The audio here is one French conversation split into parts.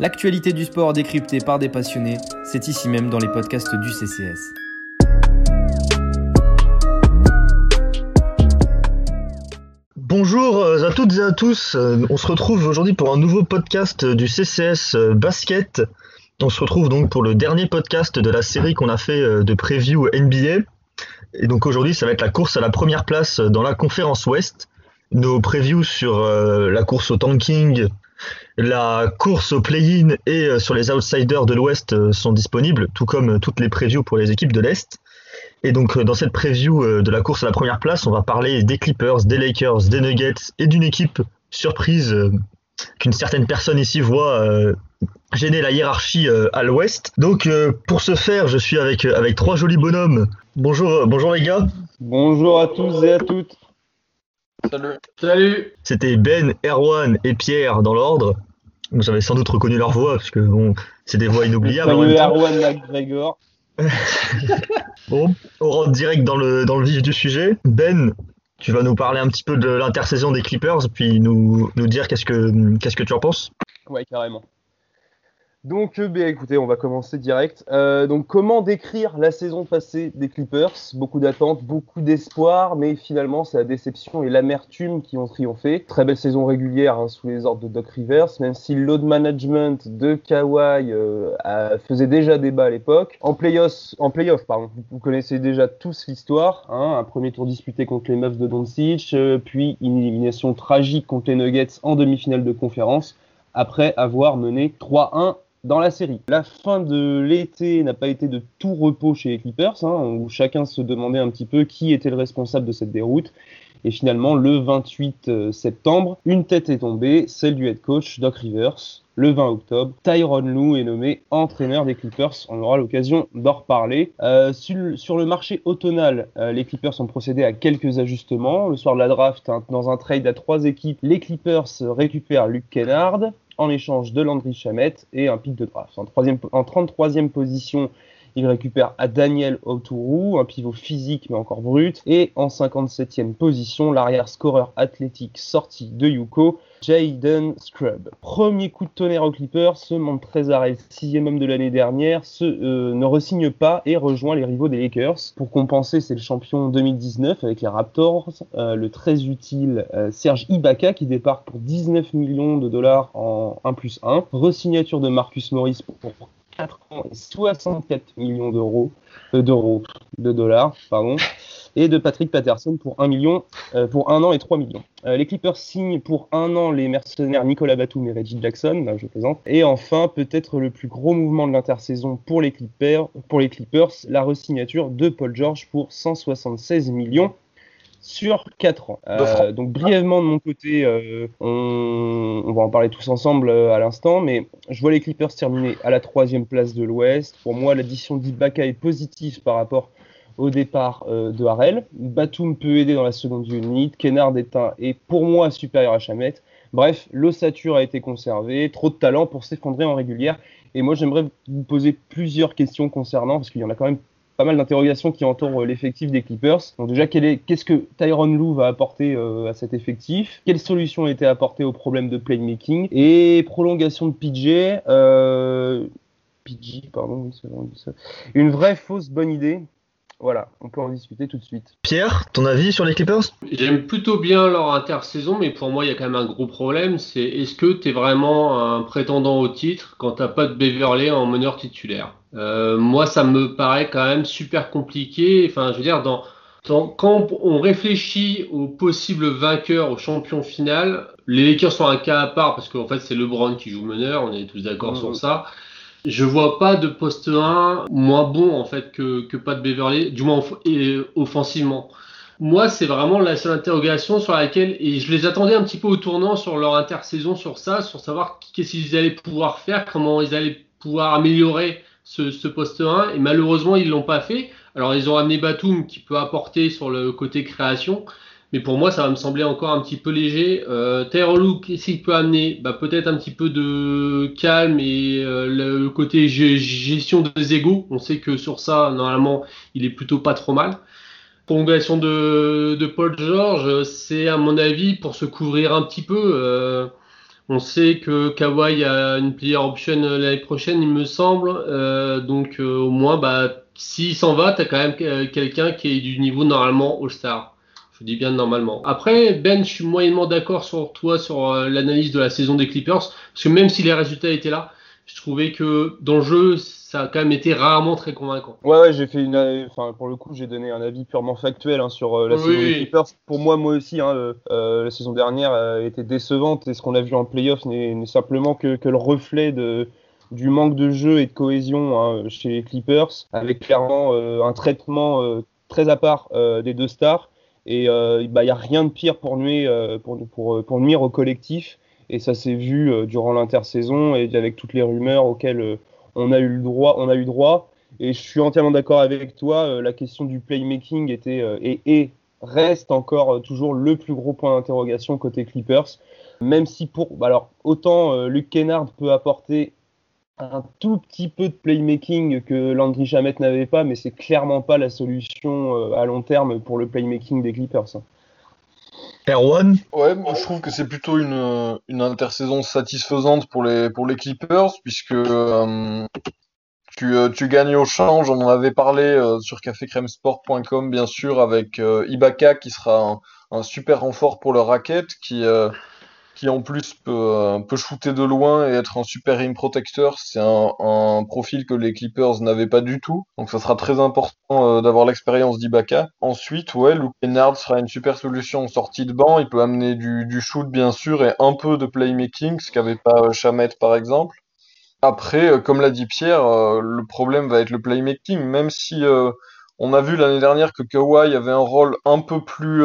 L'actualité du sport décryptée par des passionnés, c'est ici même dans les podcasts du CCS. Bonjour euh, à toutes et à tous, euh, on se retrouve aujourd'hui pour un nouveau podcast du CCS euh, Basket. On se retrouve donc pour le dernier podcast de la série qu'on a fait de preview NBA. Et donc aujourd'hui ça va être la course à la première place dans la conférence Ouest. Nos previews sur la course au tanking, la course au play-in et sur les outsiders de l'Ouest sont disponibles, tout comme toutes les previews pour les équipes de l'Est. Et donc dans cette preview de la course à la première place, on va parler des Clippers, des Lakers, des Nuggets et d'une équipe surprise qu'une certaine personne ici voit gêner la hiérarchie à l'ouest. Donc pour ce faire, je suis avec, avec trois jolis bonhommes. Bonjour, bonjour les gars. Bonjour à tous et à toutes. Salut. Salut. C'était Ben, Erwan et Pierre dans l'ordre. Vous avez sans doute reconnu leur voix parce que bon, c'est des voix inoubliables. Erwan McGregor. bon, on rentre direct dans le, dans le vif du sujet. Ben, tu vas nous parler un petit peu de l'intersaison des Clippers, puis nous, nous dire qu'est-ce que, qu'est-ce que tu en penses? Ouais, carrément. Donc, ben, écoutez, on va commencer direct. Euh, donc, comment décrire la saison passée des Clippers? Beaucoup d'attentes, beaucoup d'espoir, mais finalement, c'est la déception et l'amertume qui ont triomphé. Très belle saison régulière hein, sous les ordres de Doc Rivers, même si le load management de Kawhi euh, faisait déjà débat à l'époque. En playoff, en pardon, vous connaissez déjà tous l'histoire. Hein, un premier tour disputé contre les Mavs de Doncic, puis une élimination tragique contre les Nuggets en demi-finale de conférence après avoir mené 3-1 dans la série. La fin de l'été n'a pas été de tout repos chez les Clippers, hein, où chacun se demandait un petit peu qui était le responsable de cette déroute. Et finalement, le 28 euh, septembre, une tête est tombée, celle du head coach Doc Rivers. Le 20 octobre, Tyron Lue est nommé entraîneur des Clippers. On aura l'occasion d'en reparler. Euh, sur, le marché automnal, euh, les Clippers ont procédé à quelques ajustements. Le soir de la draft, hein, dans un trade à trois équipes, les Clippers récupèrent Luke Kennard, en échange de Landry Chamette et un pic de draft. En, en 33e position, il récupère à Daniel Autourou, un pivot physique mais encore brut. Et en 57e position, l'arrière scoreur athlétique sorti de Yuko, Jaden Scrub. Premier coup de tonnerre aux Clippers, ce Montrezarel, sixième homme de l'année dernière, euh, ne resigne pas et rejoint les rivaux des Lakers. Pour compenser, c'est le champion 2019 avec les Raptors, euh, le très utile euh, Serge Ibaka qui débarque pour 19 millions de dollars en 1 plus 1. Resignature de Marcus Morris pour 4 ans et 64 millions d'euros, euh, d'euros, de dollars, pardon, et de Patrick Patterson pour 1 million, euh, pour un an et 3 millions. Euh, les Clippers signent pour un an les mercenaires Nicolas Batum et Reggie Jackson, je plaisante. Et enfin, peut-être le plus gros mouvement de l'intersaison pour les Clippers, pour les Clippers, la resignature de Paul George pour 176 millions sur 4 ans. Euh, donc brièvement de mon côté, euh, on, va en parler tous ensemble euh, à l'instant, mais je vois les Clippers terminer à la troisième place de l'Ouest. Pour moi, l'addition d'Ibaka est positive par rapport au départ de Harrell. Batum peut aider dans la seconde unité. Kennard est, un, est pour moi supérieur à Chamette. Bref, l'ossature a été conservée, trop de talent pour s'effondrer en régulière. Et moi, j'aimerais vous poser plusieurs questions concernant, parce qu'il y en a quand même pas mal d'interrogations qui entourent euh, l'effectif des Clippers. Donc déjà, qu'est-ce que Tyron Lue va apporter euh, à cet effectif? Quelles solutions ont été apportées au problème de playmaking? Et prolongation de PJ, euh, PG, pardon, une vraie fausse bonne idée voilà, on peut en discuter tout de suite. Pierre, ton avis sur les Clippers? J'aime plutôt bien leur intersaison, mais pour moi, il y a quand même un gros problème. C'est est-ce que tu es vraiment un prétendant au titre quand t'as pas de Beverley en meneur titulaire? Euh, Moi, ça me paraît quand même super compliqué. Enfin, je veux dire, dans, quand on réfléchit aux possibles vainqueurs, aux champions final, les Lakers sont un cas à part parce qu'en fait, c'est LeBron qui joue meneur. On est tous d'accord mmh. sur ça. Je vois pas de poste 1 moins bon en fait que, que de Beverly, du moins offensivement. Moi, c'est vraiment la seule interrogation sur laquelle, et je les attendais un petit peu au tournant sur leur intersaison sur ça, sur savoir qu'est-ce qu'ils allaient pouvoir faire, comment ils allaient pouvoir améliorer ce, ce poste 1, et malheureusement, ils l'ont pas fait. Alors, ils ont amené Batum qui peut apporter sur le côté création, mais pour moi, ça va me sembler encore un petit peu léger. Euh, Terrelou, qu'est-ce qu'il peut amener? Bah, Peut-être un petit peu de calme et euh, le côté gestion des égaux. On sait que sur ça, normalement, il est plutôt pas trop mal. Prolongation de, Paul George, c'est à mon avis pour se couvrir un petit peu. Euh, On sait que Kawhi a une player option l'année prochaine, il me semble. donc au moins, bah, s'il s'en va, tu quand même quelqu'un qui est du niveau normalement All-Star. Je dis bien normalement. Après, Ben, je suis moyennement d'accord sur toi sur l'analyse de la saison des Clippers, parce que même si les résultats étaient là, je trouvais que dans le jeu, ça a quand même été rarement très convaincant. Ouais, ouais j'ai fait une. Enfin, pour le coup, j'ai donné un avis purement factuel hein, sur euh, la saison des Clippers. Pour moi, moi aussi, hein, euh, la saison dernière a été décevante et ce qu'on a vu en playoff n'est simplement que, que, le reflet de, du manque de jeu et de cohésion hein, chez les Clippers, avec clairement euh, un traitement très à part des deux stars. Et il bah, n'y a rien de pire pour nuire, pour, pour, pour nuire au collectif. Et ça s'est vu durant l'intersaison et avec toutes les rumeurs auxquelles on a eu le droit, on a eu droit. Et je suis entièrement d'accord avec toi. Euh, la question du playmaking était euh, et, reste encore euh, toujours le plus gros point d'interrogation côté Clippers. Même si pour, bah alors autant Luke Kennard peut apporter un tout petit peu de playmaking que Landry Shamet n'avait pas, mais c'est clairement pas la solution à long terme pour le playmaking des Clippers. Erwan? Ouais, moi je trouve que c'est plutôt une, une intersaison satisfaisante pour les, pour les Clippers, puisque euh, tu, euh, tu gagnes au change. On en avait parlé euh, sur cafécremesport.com, bien sûr, avec Ibaka qui sera un, un, super renfort pour leur raquette, qui, qui en plus peut, euh, peut shooter de loin et être un super rim protecteur. C'est un, profil que les Clippers n'avaient pas du tout. Donc ça sera très important euh, d'avoir l'expérience d'Ibaka. Ensuite, ouais, Luke Kennard sera une super solution en sortie de banc. Il peut amener du, shoot bien sûr et un peu de playmaking, ce qu'avait pas Chamet par exemple. Après, euh, comme l'a dit Pierre, le problème va être le playmaking, même si on a vu l'année dernière que Kawhi avait un rôle un peu plus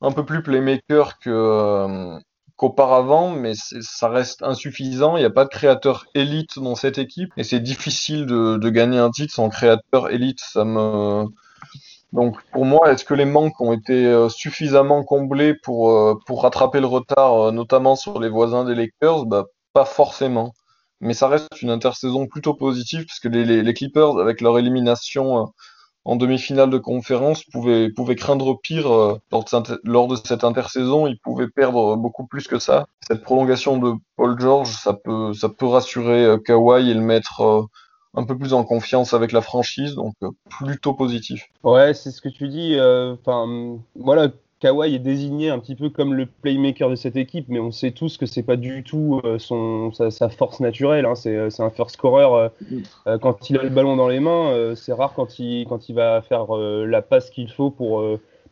un peu plus playmaker que qu'auparavant, mais ça reste insuffisant. Il n'y a pas de créateur élite dans cette équipe et c'est difficile de, gagner un titre sans créateur élite. Ça me donc pour moi, est-ce que les manques ont été euh, suffisamment comblés pour euh, pour rattraper le retard, euh, notamment sur les voisins des Lakers? Bah, Pas forcément. Mais ça reste une intersaison plutôt positive puisque les Clippers, avec leur élimination en demi-finale de conférence pouvait, pouvait craindre pire euh, lors, de cette, intersaison. Il pouvait perdre beaucoup plus que ça. Cette prolongation de Paul George, ça peut, ça peut rassurer euh, Kawhi et le mettre euh, un peu plus en confiance avec la franchise, donc plutôt positif. Ouais, c'est ce que tu dis. Enfin, voilà, Kawhi est désigné un petit peu comme le playmaker de cette équipe, mais on sait tous que c'est pas du tout euh, son, sa, force naturelle. Hein. Euh, c'est un first scorer. Euh, quand il a le ballon dans les mains, c'est rare quand il, quand il va faire la passe qu'il faut pour,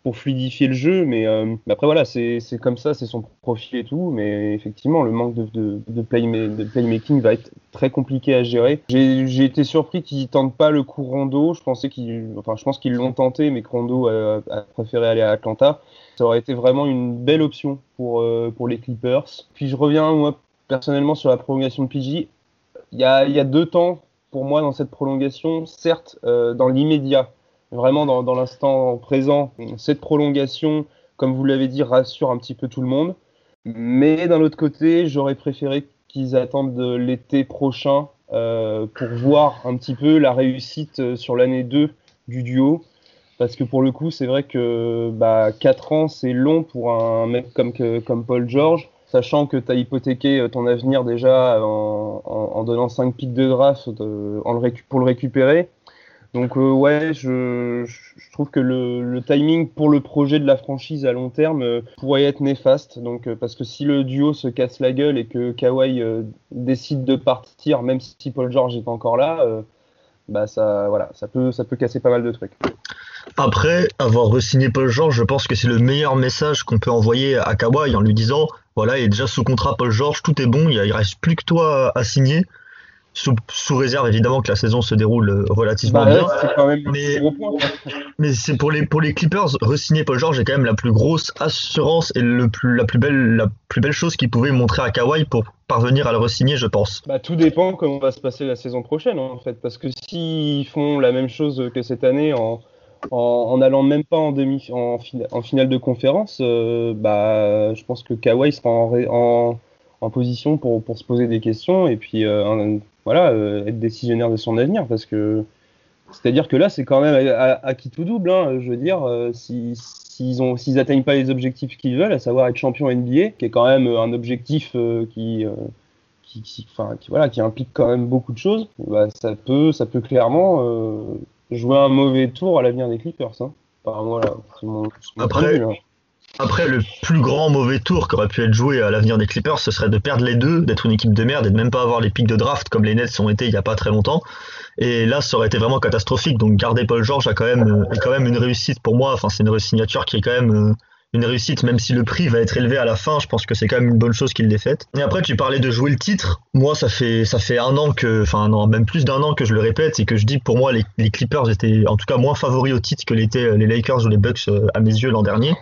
pour fluidifier le jeu. Mais, après, voilà, c'est comme ça, c'est son profil et tout. Mais effectivement, le manque de, de, playmaking va être très compliqué à gérer. J'ai été surpris qu'ils tentent pas le coup Rondo. Je pensais qu'ils, je pense qu'ils l'ont tenté, mais que Rondo a, préféré aller à Atlanta. Ça aurait été vraiment une belle option pour, euh, pour les Clippers. Puis je reviens, moi, personnellement, sur la prolongation de PG. Il y a, y a deux temps pour moi dans cette prolongation. Certes, euh, dans l'immédiat, vraiment dans, dans l'instant présent, cette prolongation, comme vous l'avez dit, rassure un petit peu tout le monde. Mais d'un autre côté, j'aurais préféré qu'ils attendent l'été prochain euh, pour voir un petit peu la réussite sur l'année 2 du duo parce que pour le coup, c'est vrai que bah, 4 ans, c'est long pour un mec comme, comme Paul George, sachant que tu as hypothéqué euh, ton avenir déjà en, donnant 5 pics de draft euh, pour le récupérer. Donc euh, ouais, je, trouve que le, timing pour le projet de la franchise à long terme pourrait être néfaste. Donc parce que si le duo se casse la gueule et que Kawhi décide de partir, même si Paul George est encore là, bah ça voilà, ça peut ça peut casser pas mal de trucs. Après avoir re-signé Paul George, je pense que c'est le meilleur message qu'on peut envoyer à Kawhi en lui disant voilà, il est déjà sous contrat Paul George, tout est bon, il, ne reste plus que toi à signer. Sous, réserve évidemment que la saison se déroule euh, relativement bah, bien. mais, c'est pour les pour les Clippers, re-signer Paul George est quand même la plus grosse assurance et le plus la plus belle la plus belle chose qu'ils pouvaient montrer à Kawhi pour parvenir à le re-signer, je pense. Bah, tout dépend comment va se passer la saison prochaine en fait, parce que s'ils font la même chose que cette année en en, allant même pas en demi, en, en finale de conférence, euh, bah, je pense que Kawhi sera en, en, position pour, pour, se poser des questions et puis euh, voilà, euh, être décisionnaire de son avenir parce que c'est-à-dire que là, c'est quand même à, qui tout double. Hein, je veux dire, si, s'ils ont s'ils atteignent pas les objectifs qu'ils veulent, à savoir être champion NBA, qui est quand même un objectif qui, qui, qui, enfin, qui, voilà, qui implique quand même beaucoup de choses, bah, ça peut ça peut clairement jouer un mauvais tour à l'avenir des Clippers. Hein. mon, Après. Après, le plus grand mauvais tour qui aurait pu être joué à l'avenir des Clippers, ce serait de perdre les deux, d'être une équipe de merde et de même pas avoir les pics de draft comme les Nets ont été il y a pas très longtemps. Et là, ça aurait été vraiment catastrophique. Donc, garder Paul George a quand même, est quand même une réussite pour moi. Enfin, c'est une signature qui est quand même euh, une réussite, même si le prix va être élevé à la fin. Je pense que c'est quand même une bonne chose qu'il l'ait faite. Et après, tu parlais de jouer le titre. Moi, ça fait ça fait un an que, enfin non, même plus d'un an que je le répète, et que je dis que pour moi les, Clippers étaient en tout cas moins favoris au titre que l'étaient euh, les Lakers ou les Bucks euh, à mes yeux l'an dernier.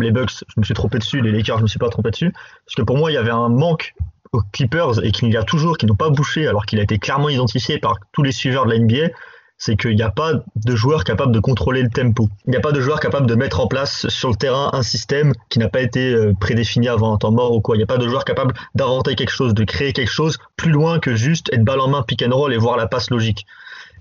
Les Bucks, je me suis trompé dessus. Les Lakers, je me suis pas trompé dessus, parce que pour moi, il y avait un manque aux Clippers et qu'il y a toujours, qui n'ont pas bouché, alors qu'il a été clairement identifié par tous les suiveurs de la NBA c'est qu'il n'y a pas de joueur capable de contrôler le tempo. Il n'y a pas de joueur capable de mettre en place sur le terrain un système qui n'a pas été euh, prédéfini avant un temps mort ou quoi. Il n'y a pas de joueur capable d'inventer quelque chose, de créer quelque chose plus loin que juste être balle en main, pick and roll et voir la passe logique.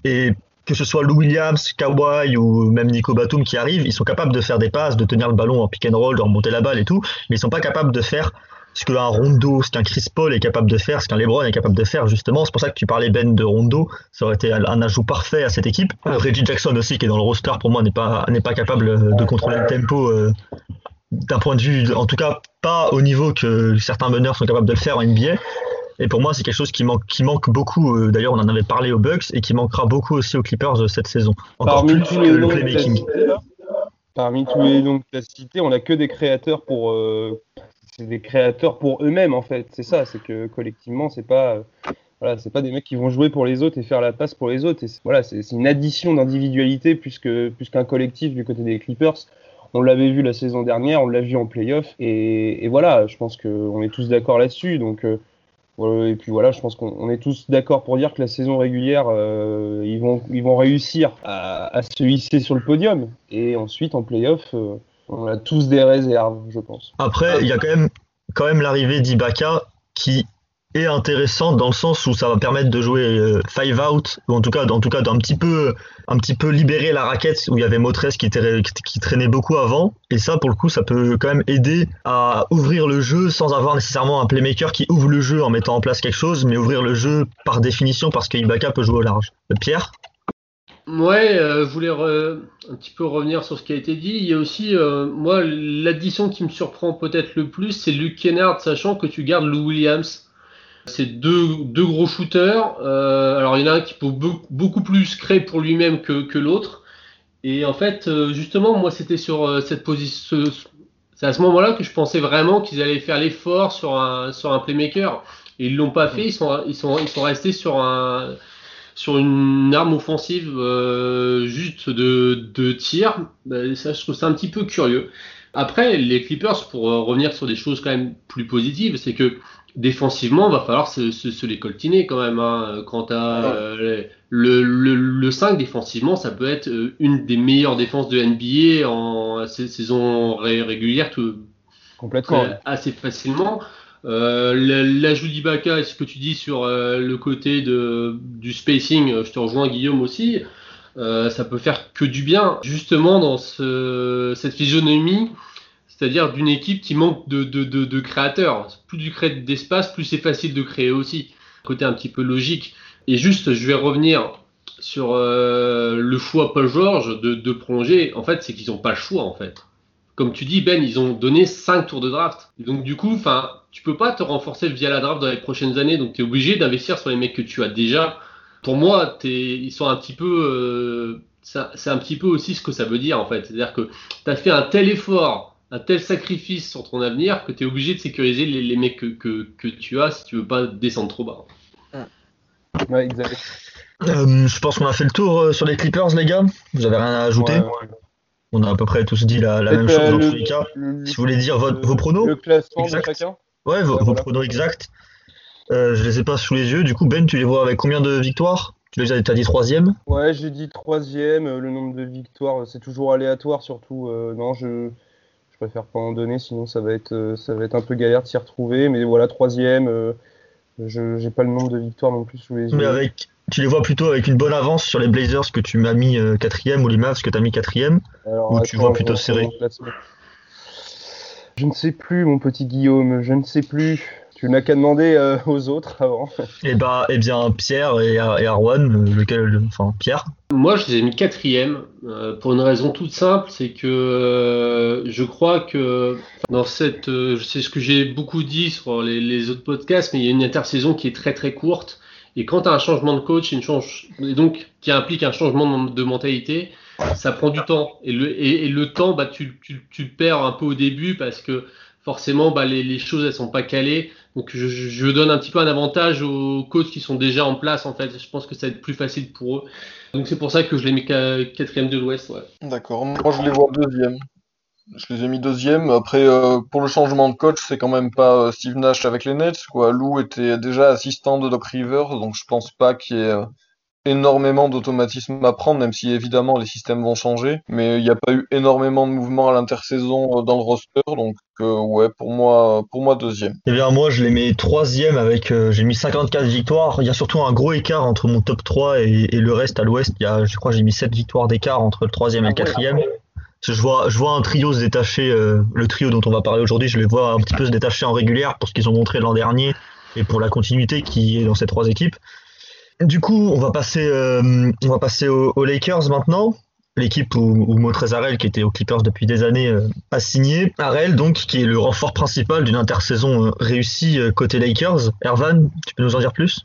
Et que ce soit Lou Williams, Kawhi ou même Nico Batum qui arrivent, ils sont capables de faire des passes, de tenir le ballon en pick and roll, de remonter la balle et tout, mais ils sont pas capables de faire ce qu'un Rondo, ce qu'un Chris Paul est capable de faire, ce qu'un LeBron est capable de faire justement. C'est pour ça que tu parlais Ben de Rondo, ça aurait été un ajout parfait à cette équipe. Reggie Jackson aussi qui est dans le roster pour moi n'est pas n'est pas capable de contrôler le tempo euh, d'un point de vue, en tout cas pas au niveau que certains meneurs sont capables de le faire en NBA. Et pour moi, c'est quelque chose qui manque, qui manque beaucoup. Euh, d'ailleurs, on en avait parlé aux Bucks et qui manquera beaucoup aussi aux Clippers euh, cette saison. Encore plus que le playmaking. Parmi tous les noms que tu as cités, on n'a que des créateurs pour, c'est des créateurs pour eux-mêmes en fait. C'est ça, c'est que collectivement, c'est pas voilà, c'est pas des mecs qui vont jouer pour les autres et faire la passe pour les autres. Voilà, c'est une addition d'individualité plus qu'un collectif du côté des Clippers. On l'avait vu la saison dernière, on l'a vu en playoff et, et voilà, je pense qu'on est tous d'accord là-dessus. Donc euh, et puis voilà, je pense qu'on est tous d'accord pour dire que la saison régulière, euh, ils vont ils vont réussir à, à, se hisser sur le podium et ensuite en playoff. Euh, on a tous des réserves, je pense. Après, il y a quand même, quand même l'arrivée d'Ibaka qui est intéressante dans le sens où ça va permettre de jouer euh, five out ou en tout cas en tout cas d'un petit peu un petit peu libérer la raquette où il y avait Motress qui, traînait beaucoup avant et ça pour le coup ça peut quand même aider à ouvrir le jeu sans avoir nécessairement un playmaker qui ouvre le jeu en mettant en place quelque chose mais ouvrir le jeu par définition parce que Ibaka peut jouer au large. Pierre? Ouais, euh, je voulais un petit peu revenir sur ce qui a été dit. Il y a aussi, euh, moi, l'addition qui me surprend peut-être le plus, c'est Luke Kennard, sachant que tu gardes Lou Williams. C'est deux, deux gros shooters. Euh, alors, il y en a un qui peut beaucoup plus créer pour lui-même que, que l'autre. Et en fait, justement, moi, c'était sur cette position. C'est à ce moment-là que je pensais vraiment qu'ils allaient faire l'effort sur un, sur un playmaker. Et ils l'ont pas fait. Ils sont, ils sont, ils sont restés sur un sur une arme offensive euh, juste de, de tir, ben, ça je trouve ça un petit peu curieux. Après, les Clippers, pour euh, revenir sur des choses quand même plus positives, c'est que défensivement, va falloir se, se, les coltiner quand même. Hein. Quant à euh, le, le, le, 5 défensivement, ça peut être une des meilleures défenses de NBA en saison régulière tout, Complètement, assez facilement. Euh, L'ajout d'Ibaka et ce que tu dis sur euh, le côté du spacing, euh, je te rejoins Guillaume aussi, ça peut faire que du bien, justement dans ce, cette physionomie, c'est-à-dire d'une équipe qui manque de, créateurs. Plus du crée d'espace, plus c'est facile de créer aussi. Côté un petit peu logique. Et juste, je vais revenir sur le choix Paul George de prolonger. En fait, c'est qu'ils n'ont pas le choix en fait comme tu dis, Ben, ils ont donné 5 tours de draft. donc, du coup, enfin, tu peux pas te renforcer via la draft dans les prochaines années. Donc, tu es obligé d'investir sur les mecs que tu as déjà. Pour moi, ils sont un petit peu, euh, c'est un petit peu aussi ce que ça veut dire, en fait. C'est-à-dire que tu as fait un tel effort, un tel sacrifice sur ton avenir que tu es obligé de sécuriser les, mecs que, que, tu as si tu veux pas descendre trop bas. Ouais, exact. Euh, je pense qu'on a fait le tour euh, sur les Clippers, les gars. Vous avez rien à ajouter? On a à peu près tous dit la, même chose dans tous les cas. si vous voulez dire vos pronos. Le classement exact. de chacun Ouais, vos, pronos exacts. Euh, je les ai pas sous les yeux. Du coup, Ben, tu les vois avec combien de victoires? Tu as dit troisième? Ouais, j'ai dit troisième. Euh, le nombre de victoires, c'est toujours aléatoire, surtout. Euh, non, je, je préfère pas en donner, sinon ça va être, ça va être un peu galère de s'y retrouver. Mais voilà, troisième. je n'ai pas le nombre de victoires non plus sous les yeux. Mais avec, tu les vois plutôt avec une bonne avance sur les Blazers que tu m'as mis euh, quatrième ou les Mavs que tu as mis quatrième Ou tu vois plutôt serré. Je ne sais plus, mon petit Guillaume, je ne sais plus. Tu n'as qu'à demander euh, aux autres avant. Eh bah, eh bien, Pierre et, Ar- et Arwan, euh, lequel, enfin, Pierre. Moi, je les ai mis quatrième euh, pour une raison toute simple, c'est que euh, je crois que dans cette, euh, c'est ce que j'ai beaucoup dit sur les, les autres podcasts, mais il y a une intersaison qui est très très courte. Et quand tu as un changement de coach, une change, et donc qui implique un changement de, mentalité, ça prend du temps. Et le, temps, bah, tu, tu, tu le perds un peu au début parce que forcément, bah, les, choses elles sont pas calées. Donc je, donne un petit peu un avantage aux coachs qui sont déjà en place en fait. Je pense que ça va être plus facile pour eux. Donc c'est pour ça que je les mets qua- quatrième de l'Ouest. D'accord. Moi, je les vois deuxième. Je les ai mis deuxième. Après, euh, pour le changement de coach, c'est quand même pas euh, Steve Nash avec les Nets, quoi. Lou était déjà assistant de Doc Rivers, donc je pense pas qu'il y ait euh, énormément d'automatisme à prendre, même si évidemment les systèmes vont changer. Mais il n'y a pas eu énormément de mouvements à l'intersaison euh, dans le roster, donc euh, ouais, pour moi, pour moi deuxième. Eh bien, moi, je les mets troisième avec, euh, j'ai mis 54 victoires. Il y a surtout un gros écart entre mon top 3 et, et le reste à l'ouest. Il y a, je crois, que j'ai mis 7 victoires d'écart entre le troisième et le Ah ouais, quatrième. Je vois, un trio se détacher, euh, le trio dont on va parler aujourd'hui, je les vois un petit peu se détacher en régulière pour ce qu'ils ont montré l'an dernier et pour la continuité qui est dans ces trois équipes. Du coup, on va passer, euh, aux, Lakers maintenant. L'équipe où, où Montrezl qui était aux Clippers depuis des années, euh, a signé. Harrell, donc, qui est le renfort principal d'une intersaison réussie côté Lakers. Ervan, tu peux nous en dire plus?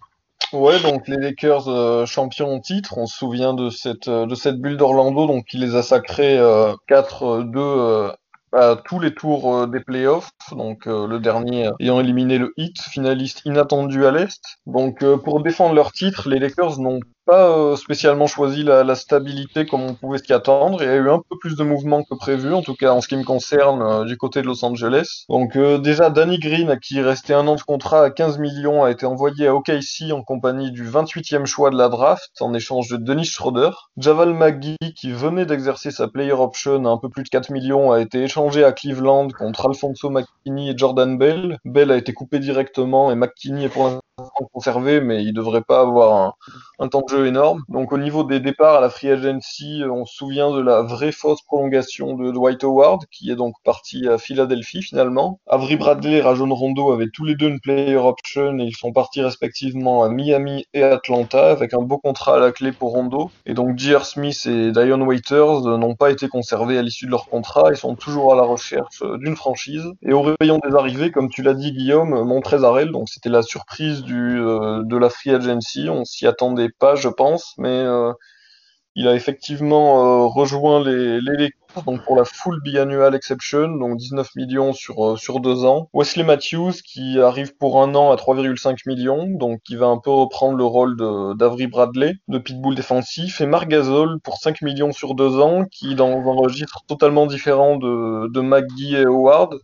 Ouais, donc les Lakers euh, champions en titre, on se souvient de cette euh, de cette bulle d'Orlando, donc qui les a sacrés euh, 4-2 euh, à tous les tours euh, des playoffs, donc euh, le dernier euh, ayant éliminé le Heat, finaliste inattendu à l'Est. Donc euh, pour défendre leur titre, les Lakers n'ont pas euh, spécialement choisi la, stabilité comme on pouvait s'y attendre. Il y a eu un peu plus de mouvements que prévu, en tout cas en ce qui me concerne euh, du côté de Los Angeles. Donc euh, déjà Danny Green, qui restait un an de contrat à 15 millions, a été envoyé à OKC en compagnie du 28e choix de la draft en échange de Dennis Schroeder. Javal McGee, qui venait d'exercer sa player option à un peu plus de 4 millions, a été échangé à Cleveland contre Alfonso McKinney et Jordan Bell. Bell a été coupé directement et McKinney est pour l'instant conservé, mais il devrait pas avoir un, temps de jeu énorme. Donc au niveau des départs à la free agency, on se souvient de la vraie fausse prolongation de Dwight Howard, qui est donc parti à Philadelphie finalement. Avery Bradley et Rajon Rondo avaient tous les deux une player option et ils sont partis respectivement à Miami et Atlanta avec un beau contrat à la clé pour Rondo. Et donc J.R. Smith et Dion Waiters n'ont pas été conservés à l'issue de leur contrat, ils sont toujours à la recherche d'une franchise. Et au rayon des arrivées, comme tu l'as dit Guillaume, Montrezarel, donc c'était la surprise du, euh, de la free agency, on s'y attendait pas je pense, mais euh, il a effectivement euh, rejoint les, les donc pour la full biannual exception, donc 19 millions sur, sur deux ans. Wesley Matthews qui arrive pour un an à 3,5 millions, donc qui va un peu reprendre le rôle d'Avery Bradley, de pitbull défensif, et Marc Gasol pour 5 millions sur deux ans, qui dans un registre totalement différent de, de McGee et Howard,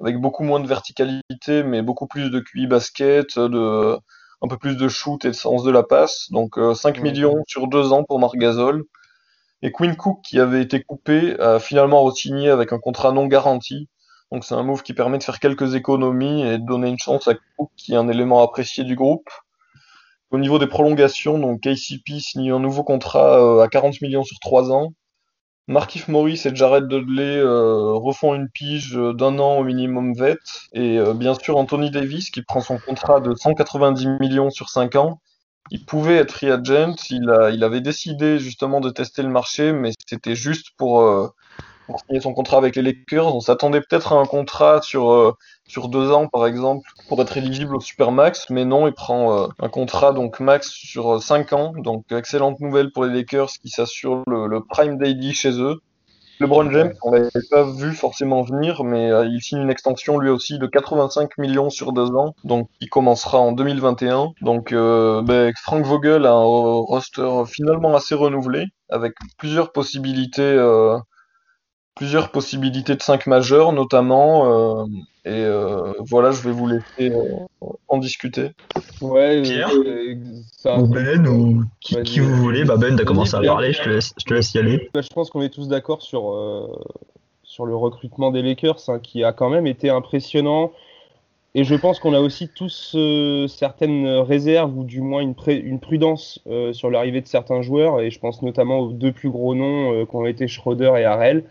avec beaucoup moins de verticalité, mais beaucoup plus de QI basket, de un peu plus de shoot et de sens de la passe. Donc euh, 5 Mhm. millions sur deux ans pour Marc Gasol. Et Quinn Cook, qui avait été coupé, a finalement re-signé avec un contrat non garanti. Donc c'est un move qui permet de faire quelques économies et de donner une chance à Cook, qui est un élément apprécié du groupe. Au niveau des prolongations, donc KCP signe un nouveau contrat euh, à 40 millions sur 3 ans. Markif Morris et Jared Dudley euh, refont une pige d'un an au minimum vet. Et euh, bien sûr Anthony Davis qui prend son contrat de 190 millions sur 5 ans. Il pouvait être free agent, il, a, il avait décidé justement de tester le marché, mais c'était juste pour, euh, pour son contrat avec les Lakers. On s'attendait peut-être à un contrat sur, euh, sur deux ans, par exemple, pour être éligible au Supermax, mais non, il prend euh, un contrat donc max sur euh, cinq ans. Donc excellente nouvelle pour les Lakers qui s'assurent le, le prime daily chez eux. LeBron James, on l'avait pas vu forcément venir, mais euh, il signe une extension lui aussi de 85 millions sur deux ans, donc qui commencera en 2021. Donc ben, Frank Vogel a un roster finalement assez renouvelé, avec plusieurs possibilités, plusieurs possibilités de 5 majeurs notamment. euh, et euh, voilà, je vais vous laisser euh, en discuter. Ouais, Pierre euh, ça- Ou Ben, ou qui, vous voulez Bah Ben, t'as commencé à parler, je te laisse, je te laisse y aller. Bah, je pense qu'on est tous d'accord sur, euh, sur le recrutement des Lakers, hein, qui a quand même été impressionnant. Et je pense qu'on a aussi tous euh, certaines réserves ou du moins une, une prudence euh, sur l'arrivée de certains joueurs. Et je pense notamment aux deux plus gros noms euh, qui ont été Schroeder et Harrell.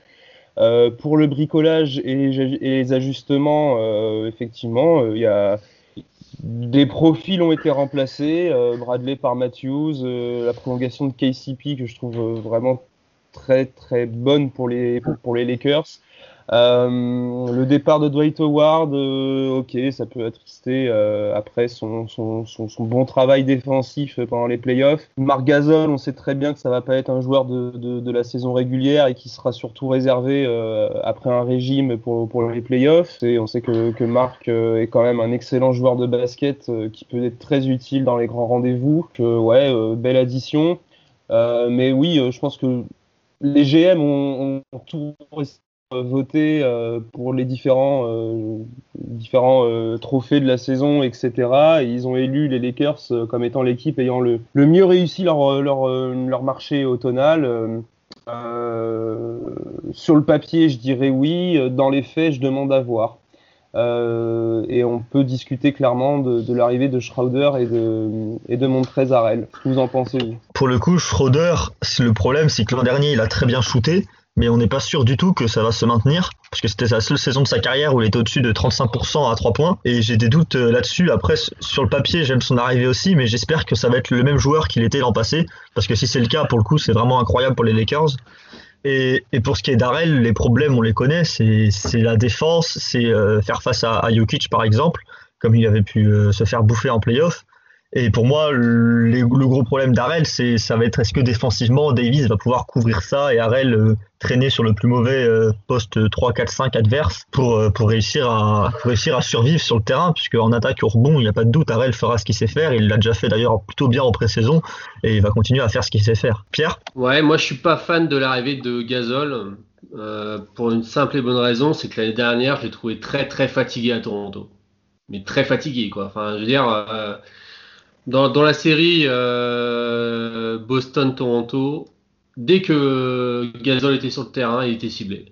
Pour le bricolage et les, ajustements, effectivement, il y a des profils ont été remplacés. Bradley par Matthews, la prolongation de KCP que je trouve vraiment très très bonne pour les, pour les Lakers. Euh, le départ de Dwight Howard, euh, ok, ça peut attrister euh, après son, bon travail défensif pendant les playoffs. Marc Gasol, on sait très bien que ça va pas être un joueur de, la saison régulière et qui sera surtout réservé après un régime pour, les playoffs. Et on sait que, que Marc est quand même un excellent joueur de basket qui peut être très utile dans les grands rendez-vous. Ouais, belle addition. mais oui, je pense que les GM ont, ont tout voté euh, pour les différents, euh, différents euh, trophées de la saison, etc. Et ils ont élu les Lakers comme étant l'équipe ayant le, le, mieux réussi leur, leur, leur marché automnal. sur le papier, je dirais oui. Dans les faits, je demande à voir. et on peut discuter clairement de, l'arrivée de Schroeder et de, et de Montrezarel. Vous en pensez Pour le coup, Schroeder, le problème, c'est que l'an dernier, il a très bien shooté mais on n'est pas sûr du tout que ça va se maintenir, parce que c'était sa seule saison de sa carrière où il était au-dessus de 35% à 3 points, et j'ai des doutes euh, là-dessus. Après, sur le papier, j'aime son arrivée aussi, mais j'espère que ça va être le même joueur qu'il était l'an passé, parce que si c'est le cas, pour le coup, c'est vraiment incroyable pour les Lakers. Et, et pour ce qui est d'Arel, les problèmes, on les connaît, c'est la défense, c'est euh, faire face à, à, Jokic, par exemple, comme il avait pu euh, se faire bouffer en playoff. Et pour moi, le, gros problème d'Arel, c'est ça va être est-ce que défensivement, Davis va pouvoir couvrir ça et Arel euh, traîner sur le plus mauvais euh, poste 3, 4, 5 adverse pour, euh, pour, réussir à, réussir à survivre sur le terrain, puisque en attaque au rebond, il n'y a pas de doute, Arel fera ce qu'il sait faire. Il l'a déjà fait d'ailleurs plutôt bien en pré-saison et il va continuer à faire ce qu'il sait faire. Pierre? Ouais, moi je suis pas fan de l'arrivée de Gasol. pour une simple et bonne raison, c'est que l'année dernière, je l'ai trouvé très très fatigué à Toronto. Mais très fatigué, quoi. Enfin, je veux dire, dans, dans, la série euh, Boston-Toronto, dès que Gasol était sur le terrain, il était ciblé.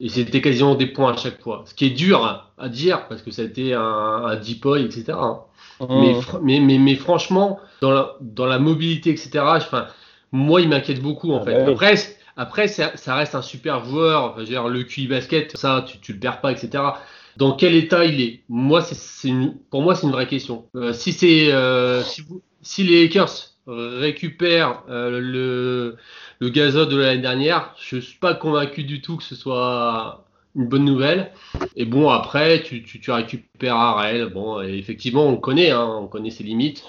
Et c'était quasiment des points à chaque fois. Ce qui est dur à, dire parce que ça a été un, un deep etc. Hein. Mmh. Mais, mais, mais, mais, franchement, dans la, dans la mobilité, etc., enfin, moi, il m'inquiète beaucoup en ah fait. Bah Après, après ça, ça, reste un super joueur. Enfin, dire, le QI basket, ça, tu, tu le perds pas, etc dans quel état il est? Moi, c'est pour moi, c'est une vraie question. Euh, si c'est euh, si, si, les Lakers récupèrent euh, le, le de l'année dernière, je suis pas convaincu du tout que ce soit une bonne nouvelle. Et bon, après, tu, tu, tu récupères Arel. Bon, effectivement, on connaît, hein, on connaît ses limites,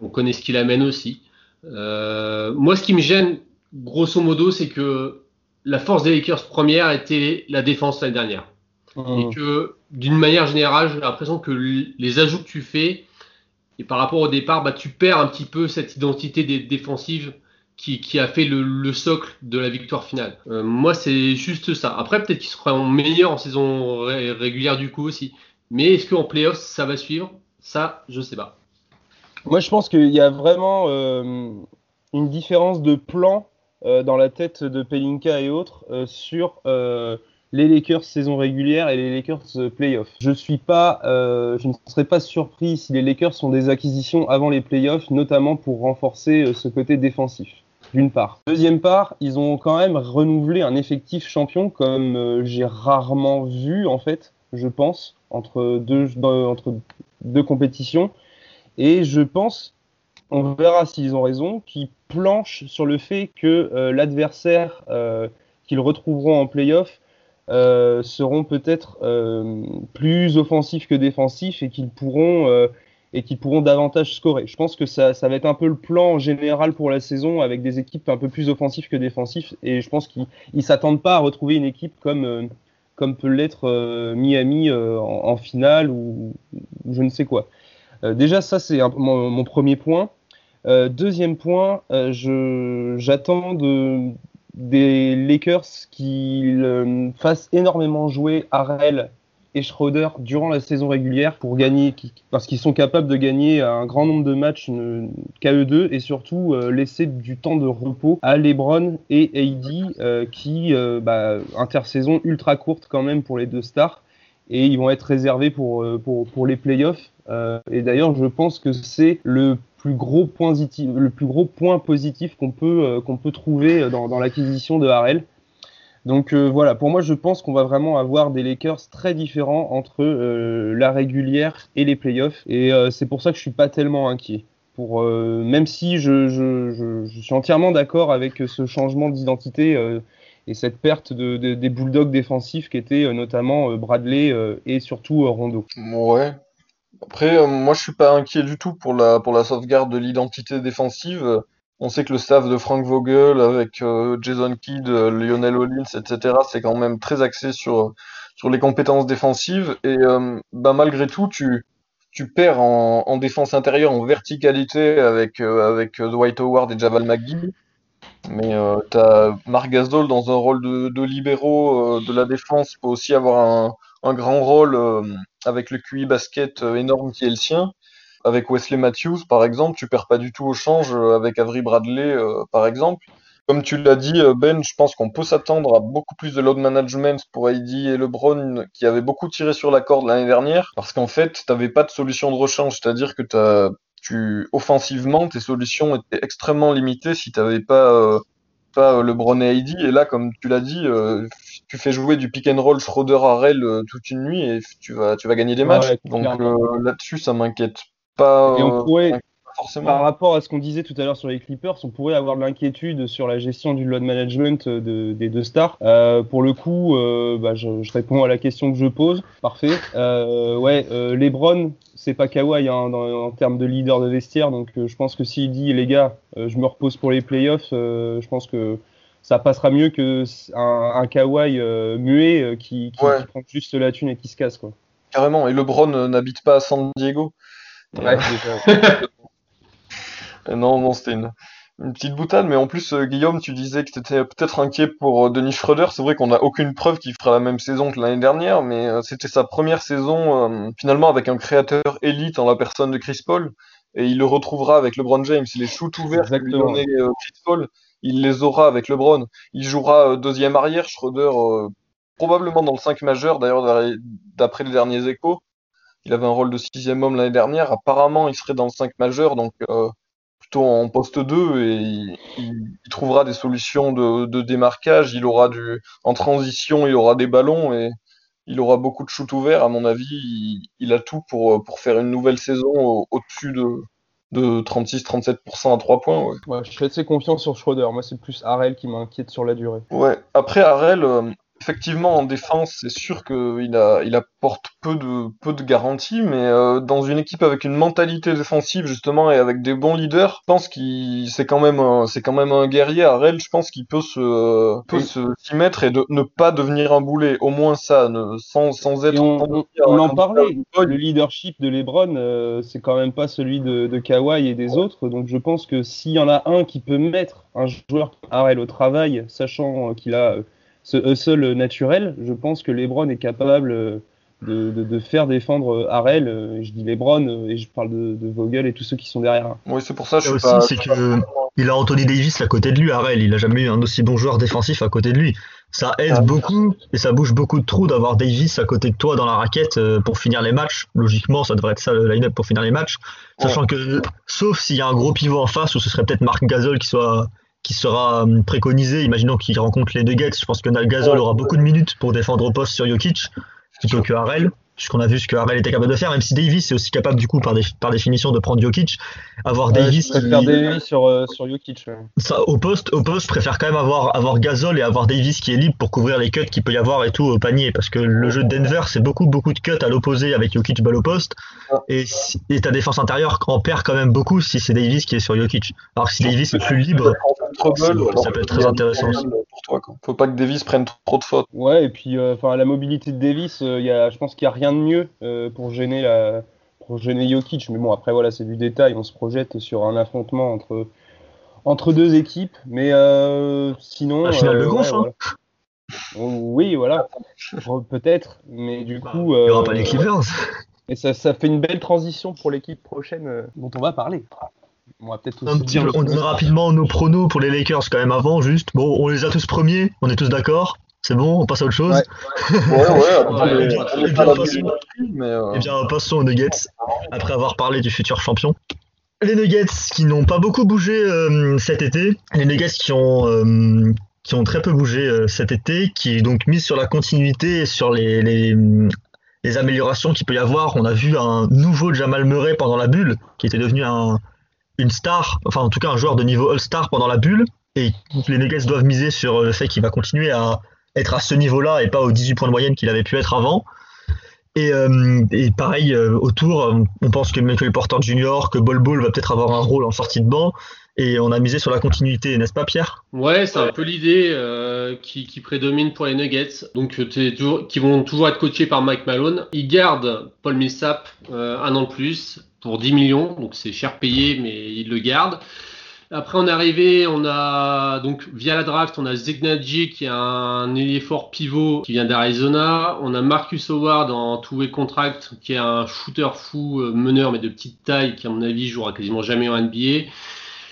on connaît ce qu'il amène aussi. Euh, moi, ce qui me gêne, grosso modo, c'est que la force des Lakers première était la défense l'année dernière. Et mmh. que d'une manière générale, j'ai l'impression que les ajouts que tu fais, et par rapport au départ, bah, tu perds un petit peu cette identité des défensive qui, qui, a fait le, le, socle de la victoire finale. Euh, moi, c'est juste ça. Après, peut-être qu'ils seront meilleurs en saison régulière du coup aussi. Mais est-ce qu'en playoffs, ça va suivre? Ça, je sais pas. Moi, je pense qu'il y a vraiment euh, une différence de plan euh, dans la tête de Pelinka et autres sur les Lakers saison régulière et les Lakers euh, playoffs. Je euh, je ne serais pas surpris si les Lakers sont des acquisitions avant les playoffs, notamment pour renforcer euh, ce côté défensif. D'une part. Deuxième part, ils ont quand même renouvelé un effectif champion comme j'ai rarement vu en fait, je pense, entre deux, entre deux compétitions. Et je pense, on verra s'ils ont raison, qu'ils planchent sur le fait que l'adversaire qu'ils retrouveront en playoff euh, seront peut-être euh, plus offensifs que défensifs et qu'ils pourront euh, et pourront davantage scorer. Je pense que ça, va être un peu le plan général pour la saison avec des équipes un peu plus offensives que défensives et je pense qu'ils ne s'attendent pas à retrouver une équipe comme, comme peut l'être Miami en, finale ou, je ne sais quoi. déjà ça c'est mon, premier point. deuxième point, j'attends de, des Lakers qui euh, fassent énormément jouer Harrell et Schroeder durant la saison régulière pour gagner, parce qu'ils sont capables de gagner un grand nombre de matchs KE2 et surtout euh, laisser du temps de repos à LeBron et AD euh, qui, euh, bah, intersaison ultra courte quand même pour les deux stars et ils vont être réservés pour, pour, pour les playoffs. et d'ailleurs, je pense que c'est le plus gros point positif, le plus gros point positif qu'on peut, peut trouver dans, dans l'acquisition de Harrell. Donc voilà, pour moi, je pense qu'on va vraiment avoir des Lakers très différents entre la régulière et les playoffs. Et c'est pour ça que je suis pas tellement inquiet. Pour, même si je, suis entièrement d'accord avec ce changement d'identité et cette perte de, de, des Bulldogs défensifs qui étaient euh, notamment euh, Bradley euh, et surtout Rondo. Ouais. Après, moi je suis pas inquiet du tout pour la, pour la sauvegarde de l'identité défensive. On sait que le staff de Frank Vogel avec Jason Kidd, Lionel Hollins, etc., c'est quand même très axé sur, sur les compétences défensives. Et bah, malgré tout, tu, tu perds en, en défense intérieure, en verticalité avec, avec Dwight Howard et Javal McGee. Mais euh, tu as Marc Gasol dans un rôle de, de libéraux euh, de la défense peut aussi avoir un, un grand rôle euh, avec le QI basket euh, énorme qui est le sien. Avec Wesley Matthews, par exemple, tu perds pas du tout au change avec Avery Bradley, par exemple. Comme tu l'as dit, Ben, je pense qu'on peut s'attendre à beaucoup plus de load management pour Heidi et LeBron, qui avaient beaucoup tiré sur la corde l'année dernière, parce qu'en fait, tu n'avais pas de solution de rechange, c'est-à-dire que as tu offensivement tes solutions étaient extrêmement limitées si tu n'avais pas euh, pas euh, LeBron et Heidi et là comme tu l'as dit euh, tu fais jouer du pick and roll Schroeder Harrell euh, toute une nuit et tu vas tu vas gagner des matchs Ouais, donc euh, là-dessus ça m'inquiète pas, Et on euh, pourrait, forcément par rapport à ce qu'on disait tout à l'heure sur les Clippers, on pourrait avoir de l'inquiétude sur la gestion du load management de- des deux stars. Euh, pour le coup, euh, bah, je, je réponds à la question que je pose. Parfait. Euh, ouais, euh, LeBron, c'est pas Kawhi hein, dans- en termes de leader de vestiaire, donc euh, je pense que s'il dit les gars, euh, je me repose pour les playoffs, euh, je pense que ça passera mieux que un, un Kawhi euh, muet euh, qui, qui, Ouais. qui prend juste la thune et qui se casse quoi. carrément et LeBron euh, n'habite pas à San Diego Ouais, déjà. Non, non, c'était une, une petite boutade, mais en plus, Guillaume, tu disais que tu étais peut-être inquiet pour Denis Schroeder. C'est vrai qu'on n'a aucune preuve qu'il fera la même saison que l'année dernière, mais c'était sa première saison euh, finalement avec un créateur élite en la personne de Chris Paul, et il le retrouvera avec LeBron James. Les shoots ouverts que lui donnait Chris Paul, il les aura avec LeBron. Il jouera euh, deuxième arrière, Schroeder, euh, probablement dans le 5 majeur, d'ailleurs, d'après- les derniers échos. Il avait un rôle de sixième homme l'année dernière. Apparemment, il serait dans le 5 majeur, donc euh, plutôt en poste 2 et il, trouvera des solutions de, démarquage. Il aura du, en transition, il aura des ballons et il aura beaucoup de shoots ouverts. À mon avis, il, a tout pour, pour faire une nouvelle saison au- au-dessus de, de 36-37% à 3 points. Ouais. Ouais, je suis assez confiant sur Schroeder. Moi, c'est plus Harrell qui m'inquiète sur la durée. Ouais. Après, Harrell, euh, effectivement, en défense, c'est sûr qu'il a, il apporte peu de, peu de garanties, mais euh, dans une équipe avec une mentalité défensive, justement, et avec des bons leaders, je pense qu'il, c'est quand même un, c'est quand même un guerrier. Harrell, je pense qu'il peut se, peut Et- se, s'y mettre et de, ne pas devenir un boulet. Au moins ça, ne, sans, sans être. Et on, on- on en parlait. Le leadership de LeBron, euh, c'est quand même pas celui de, de Kawhi et des autres. Donc je pense que s'il y en a un qui peut mettre un joueur Harrell au travail, sachant euh, qu'il a euh, ce hustle naturel, je pense que LeBron est capable euh, de, de- de faire défendre euh, Harrell. Euh, Je dis LeBron et je parle de, de Vogel et tous ceux qui sont derrière. Oui, c'est pour ça que je suis aussi, pas. c'est que il a Anthony Davis à côté de lui, Harrell. Il a jamais eu un aussi bon joueur défensif à côté de lui. Ça aide Ah. beaucoup et ça bouge beaucoup de trous d'avoir Davis à côté de toi dans la raquette pour finir les matchs. Logiquement, ça devrait être ça le line-up pour finir les matchs. Sachant que, sauf s'il y a un gros pivot en face, ou ce serait peut-être Marc Gasol qui soit qui sera hum, préconisé, imaginons qu'il rencontre les deux Gates. Je pense que Gasol aura beaucoup de minutes pour défendre au poste sur Jokic plutôt que Harrell, puisqu'on a vu ce que Harrell était capable de faire, même si Davis est aussi capable du coup par, dé- par définition de prendre Jokic. Avoir Ouais, Davis je préfère qui- Davis sur, euh, sur Jokic. ouais. ça, au poste, au poste, je préfère quand même avoir, avoir Gasol et avoir Davis qui est libre pour couvrir les cuts qu'il peut y avoir et tout au panier. Parce que le jeu de Denver, c'est beaucoup, beaucoup de cuts à l'opposé avec Jokic balle au poste. Et, si- et ta défense intérieure en perd quand même beaucoup si c'est Davis qui est sur Jokic. Alors que si Davis est plus libre, Ça- peut être très y intéressant Pour toi, quoi. Faut pas que Davis prenne trop de fautes. Ouais, et puis euh, enfin la mobilité de Davis, euh, il y a, je pense qu'il n'y a rien de mieux euh, pour gêner la, pour gêner Jokic. Mais bon, après voilà, c'est du détail. On se projette sur un affrontement entre entre deux équipes, mais euh, sinon. La finale de euh, conf, hein. voilà. Oh, Oui, voilà, Re- peut-être, mais du Bah, coup, il n'y aura euh, pas les Clippers. et ça, ça fait une belle transition pour l'équipe prochaine dont on va parler. On va peut-être Un aussi dire on donne rapidement nos pronos pour les Lakers quand même avant, juste. Bon, on les a tous premiers, on est tous d'accord. C'est bon, on passe à autre chose. Ouais, ouais, bien, est passons, mais, euh, eh bien, passons aux Nuggets, après avoir parlé du futur champion. Les Nuggets qui n'ont pas beaucoup bougé euh, cet été, les Nuggets qui ont, euh, qui ont très peu bougé euh, cet été, qui donc mis sur la continuité et sur les, les, les améliorations qu'il peut y avoir. On a vu un nouveau Jamal Murray pendant la bulle, qui était devenu un, une star, enfin en tout cas un joueur de niveau All-Star pendant la bulle, et les Nuggets doivent miser sur le fait qu'il va continuer à être à ce niveau-là et pas aux 18 points de moyenne qu'il avait pu être avant. Et, euh, pareil, euh, autour, on pense que Michael Porter Jr., que Bol Bol va peut-être avoir un rôle en sortie de banc, et on a misé sur la continuité, n'est-ce pas Pierre? Ouais, c'est un peu l'idée euh, qui, prédomine pour les Nuggets. Donc, qui vont toujours être coachés par Mike Malone. Ils gardent Paul Millsap un an de plus pour 10 millions, donc c'est cher payé, mais ils le gardent. Après, on est arrivé, on a donc via la draft, on a Zegnaji qui est un ailier fort pivot qui vient d'Arizona. On a Marcus Howard en two-way contract qui est un shooter fou, euh, meneur mais de petite taille qui à mon avis jouera quasiment jamais en NBA.